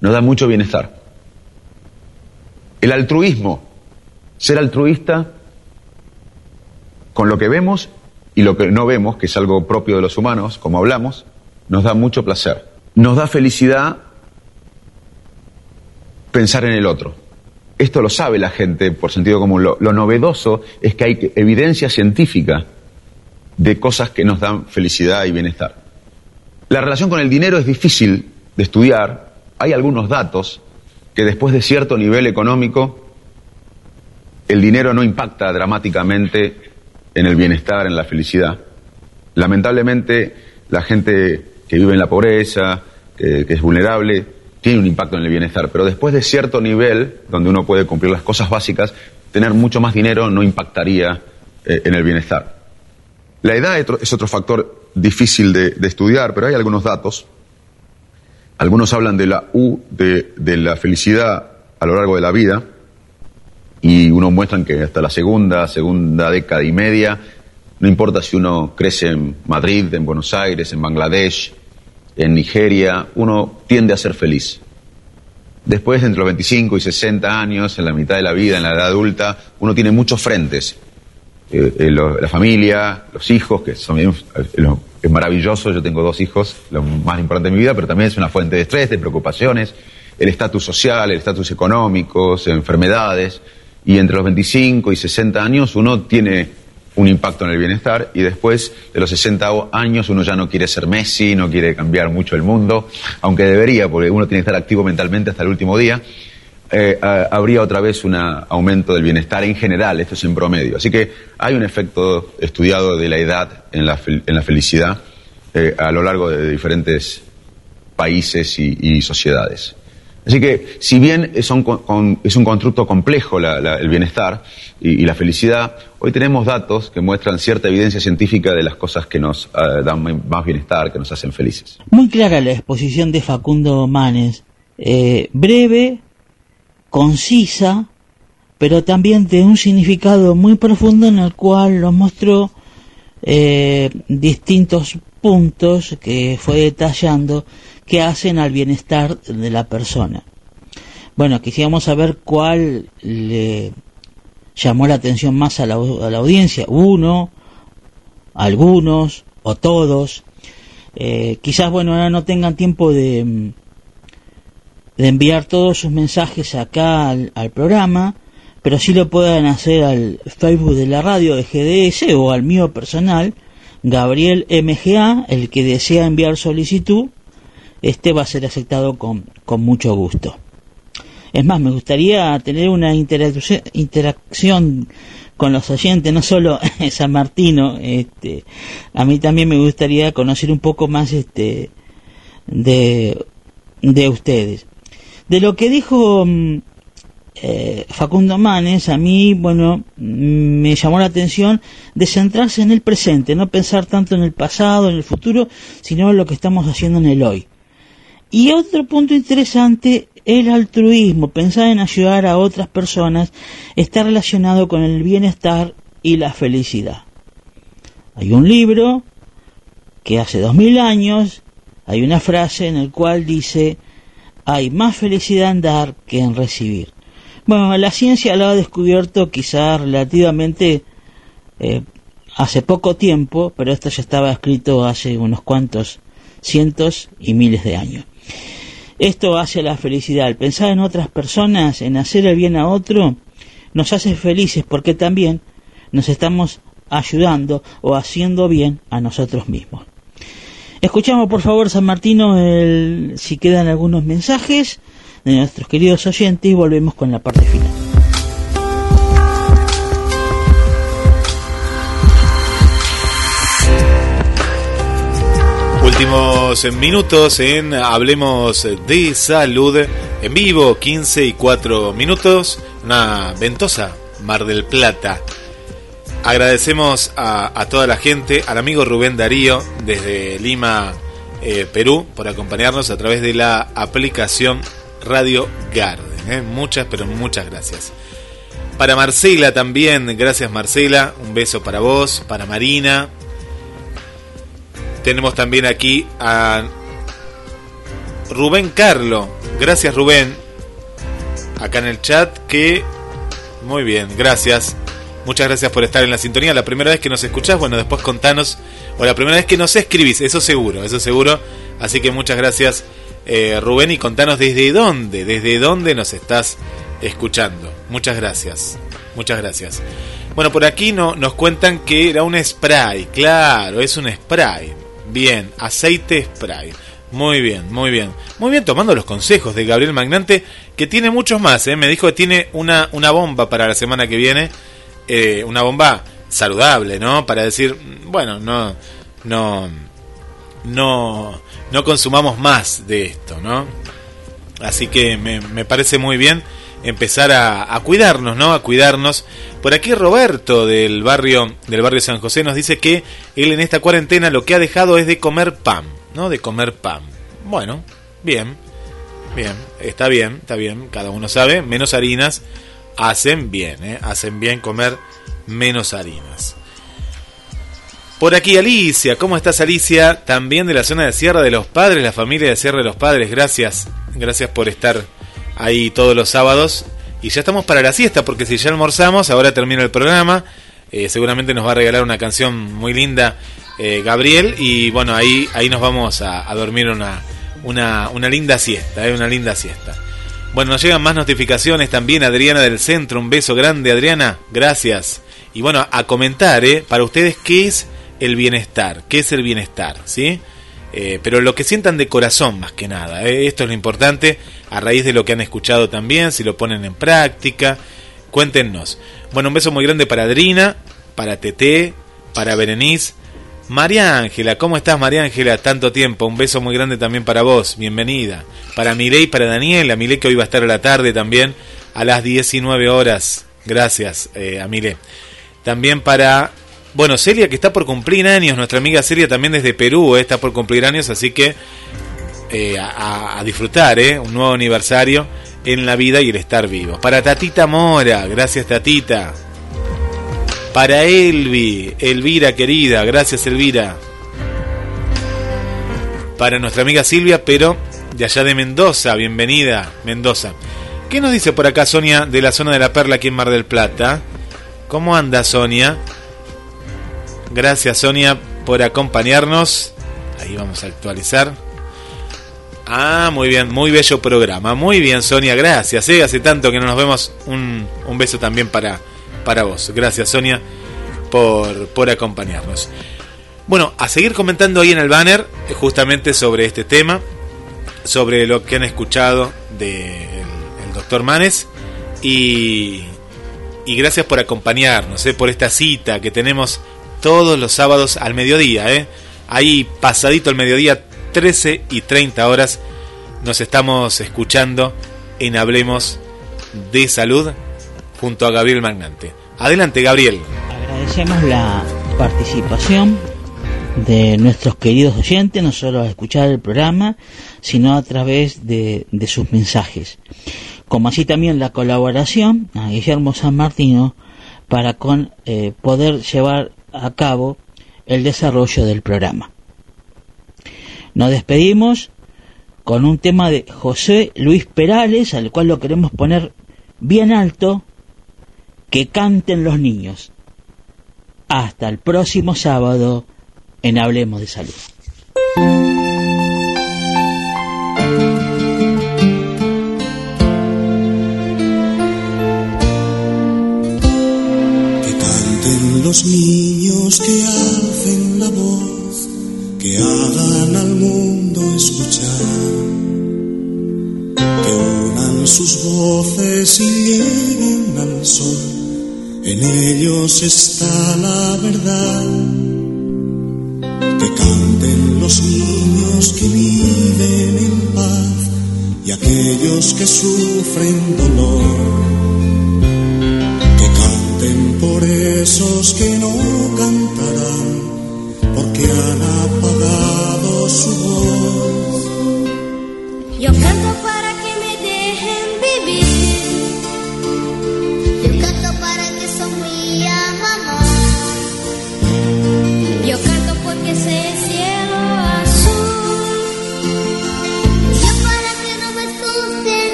nos da mucho bienestar. El altruismo, ser altruista con lo que vemos y lo que no vemos, que es algo propio de los humanos, como hablamos, nos da mucho placer. Nos da felicidad pensar en el otro. Esto lo sabe la gente por sentido común. Lo, novedoso es que hay evidencia científica de cosas que nos dan felicidad y bienestar. La relación con el dinero es difícil de estudiar. Hay algunos datos que después de cierto nivel económico, el dinero no impacta dramáticamente en el bienestar, en la felicidad. Lamentablemente, la gente que vive en la pobreza, que, es vulnerable, tiene un impacto en el bienestar, pero después de cierto nivel, donde uno puede cumplir las cosas básicas, tener mucho más dinero no impactaría eh, en el bienestar. La edad es otro factor difícil de, estudiar, pero hay algunos datos. Algunos hablan de la U de, de, la felicidad a lo largo de la vida, y unos muestran que hasta la segunda, segunda década y media, no importa si uno crece en Madrid, en Buenos Aires, en Bangladesh, en Nigeria, uno tiende a ser feliz. Después, entre los 25 y 60 años, en la mitad de la vida, en la edad adulta, uno tiene muchos frentes. Eh, eh, la familia, los hijos, que son eh, lo, es maravilloso, yo tengo dos hijos, lo más importante de mi vida, pero también es una fuente de estrés, de preocupaciones, el estatus social, el estatus económico, enfermedades, y entre los 25 y 60 años uno tiene un impacto en el bienestar y después de los 60 años uno ya no quiere ser Messi, no quiere cambiar mucho el mundo, aunque debería, porque uno tiene que estar activo mentalmente hasta el último día, eh, habría otra vez un aumento del bienestar en general, esto es en promedio. Así que hay un efecto estudiado de la edad en la, en la felicidad eh, a lo largo de diferentes países y, y sociedades. Así que, si bien es un, con, es un constructo complejo la, el bienestar y, la felicidad, hoy tenemos datos que muestran cierta evidencia científica de las cosas que nos uh, dan más bienestar, que nos hacen felices. Muy clara la exposición de Facundo Manes, eh, breve, concisa, pero también de un significado muy profundo en el cual nos mostró eh, distintos puntos que fue detallando que hacen al bienestar de la persona. Bueno, quisiéramos saber cuál le llamó la atención más a la, audiencia, uno, algunos o todos. Eh, quizás, bueno, ahora no tengan tiempo de, de enviar todos sus mensajes acá al, al, programa, pero sí lo pueden hacer al Facebook de la radio de GDS o al mío personal, Gabriel MGA, el que desea enviar solicitud, este va a ser aceptado con, con mucho gusto. Es más, me gustaría tener una interacción con los oyentes, no solo San Martino, este, a mí también me gustaría conocer un poco más este, de, de ustedes. De lo que dijo eh, Facundo Manes, a mí, bueno, me llamó la atención de centrarse en el presente, no pensar tanto en el pasado, en el futuro, sino en lo que estamos haciendo en el hoy. Y otro punto interesante, el altruismo, pensar en ayudar a otras personas, está relacionado con el bienestar y la felicidad. Hay un libro que hace dos mil años, hay una frase en el cual dice, hay más felicidad en dar que en recibir. Bueno, la ciencia lo ha descubierto quizá relativamente eh, hace poco tiempo, pero esto ya estaba escrito hace unos cuantos cientos y miles de años. Esto hace la felicidad. El pensar en otras personas, en hacer el bien a otro, nos hace felices porque también nos estamos ayudando o haciendo bien a nosotros mismos. Escuchamos por favor San Martino el, si quedan algunos mensajes de nuestros queridos oyentes y volvemos con la parte final. Últimos minutos en Hablemos de Salud en vivo, 15 y 4 minutos, una ventosa Mar del Plata. Agradecemos a, toda la gente, al amigo Rubén Darío desde Lima, eh, Perú, por acompañarnos a través de la aplicación Radio Garden. ¿eh? Muchas, pero muchas gracias. Para Marcela también, gracias Marcela, un beso para vos, para Marina, tenemos también aquí a Rubén Carlo. Gracias Rubén. Acá en el chat que... Muy bien, gracias. Muchas gracias por estar en la sintonía. La primera vez que nos escuchás, bueno, después contanos, o la primera vez que nos escribís, eso seguro, eso seguro. Así que muchas gracias, eh, Rubén, y contanos desde dónde, desde dónde nos estás escuchando. Muchas gracias, muchas gracias. Bueno, por aquí no, nos cuentan que era un spray, claro, es un spray. Bien, aceite spray. Muy bien, muy bien. Muy bien tomando los consejos de Gabriel Magnante, que tiene muchos más. ¿eh? Me dijo que tiene una, una bomba para la semana que viene. Eh, una bomba saludable, ¿no? Para decir, bueno, no, no, no, no consumamos más de esto, ¿no? Así que me, me parece muy bien empezar a, a, cuidarnos, ¿no? A cuidarnos. Por aquí Roberto del barrio del barrio San José nos dice que él en esta cuarentena lo que ha dejado es de comer pan, ¿no? De comer pan. Bueno, bien. Bien, está bien, está bien, cada uno sabe, menos harinas hacen bien, ¿eh? hacen bien comer menos harinas. Por aquí Alicia, ¿cómo estás Alicia? También de la zona de Sierra de los Padres, la familia de Sierra de los Padres, gracias, gracias por estar ahí todos los sábados. Y ya estamos para la siesta, porque si ya almorzamos, ahora termina el programa, eh, seguramente nos va a regalar una canción muy linda eh, Gabriel, y bueno, ahí, ahí nos vamos a, a dormir una, una, una linda siesta, eh, una linda siesta. Bueno, nos llegan más notificaciones también, Adriana del Centro, un beso grande, Adriana, gracias. Y bueno, a comentar, ¿eh? Para ustedes, ¿qué es el bienestar? ¿Qué es el bienestar? ¿Sí? Eh, pero lo que sientan de corazón más que nada, ¿eh? esto es lo importante, a raíz de lo que han escuchado también, si lo ponen en práctica, cuéntenos. Bueno, un beso muy grande para Adrina, para Tete, para Berenice, María Ángela, ¿cómo estás María Ángela? Tanto tiempo, un beso muy grande también para vos, bienvenida. Para Miley, para Daniela, Miley que hoy va a estar a la tarde también, a las 19 horas. Gracias, eh, a Miley. También para, bueno, Celia que está por cumplir años, nuestra amiga Celia también desde Perú, eh, está por cumplir años, así que eh, a, a, disfrutar, eh, un nuevo aniversario en la vida y el estar vivo. Para Tatita Mora, gracias Tatita. Para Elvi, Elvira querida, gracias Elvira. Para nuestra amiga Silvia, pero de allá de Mendoza, bienvenida, Mendoza. ¿Qué nos dice por acá Sonia de la zona de la Perla aquí en Mar del Plata? ¿Cómo anda Sonia? Gracias Sonia por acompañarnos. Ahí vamos a actualizar. Ah, muy bien, muy bello programa. Muy bien Sonia, gracias. ¿eh? Hace tanto que no nos vemos. Un, un beso también para, para vos. Gracias Sonia por, por acompañarnos. Bueno, a seguir comentando ahí en el banner justamente sobre este tema, sobre lo que han escuchado del de doctor Manes y, y, gracias por acompañarnos, ¿eh? por esta cita que tenemos todos los sábados al mediodía. ¿eh? Ahí pasadito el mediodía, 13 y 30 horas, nos estamos escuchando en Hablemos de Salud junto a Gabriel Magnante. Adelante, Gabriel. Agradecemos la participación de nuestros queridos oyentes, no solo a escuchar el programa, sino a través de, de sus mensajes. Como así también la colaboración a Guillermo San Martino para con eh, poder llevar a cabo el desarrollo del programa. Nos despedimos con un tema de José Luis Perales, al cual lo queremos poner bien alto, que canten los niños. Hasta el próximo sábado en Hablemos de Salud. Que canten los niños, que alcen la voz, que hagan al mundo escuchar, que unan sus voces y lleguen al sol en ellos está la verdad. Que canten los niños que viven en paz y aquellos que sufren dolor. Que canten por esos que no cantarán porque han apagado su voz.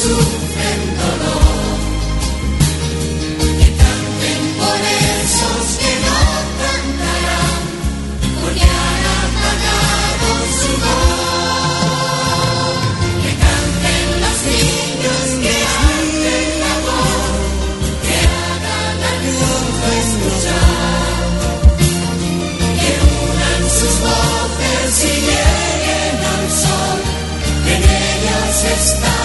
Sufren dolor, que canten por esos que no cantarán, un harán pagado su voz, que canten los niños que hacen la voz, que hagan ayudos a escuchar, que unan sus voces y lleguen al sol que en ellas está.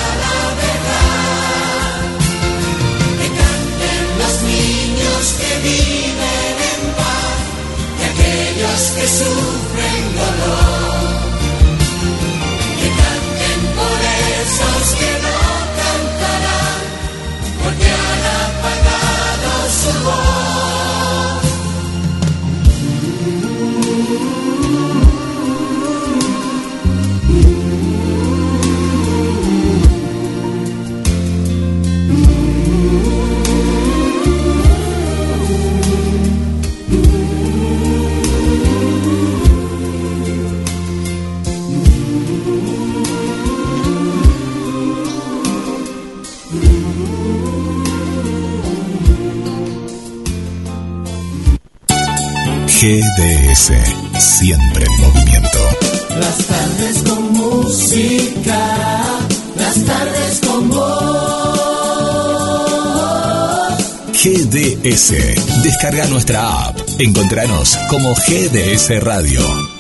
que sufren dolor. siempre en movimiento. Las tardes con música, las tardes con vos. GDS, descarga nuestra app. Encontranos como GDS Radio.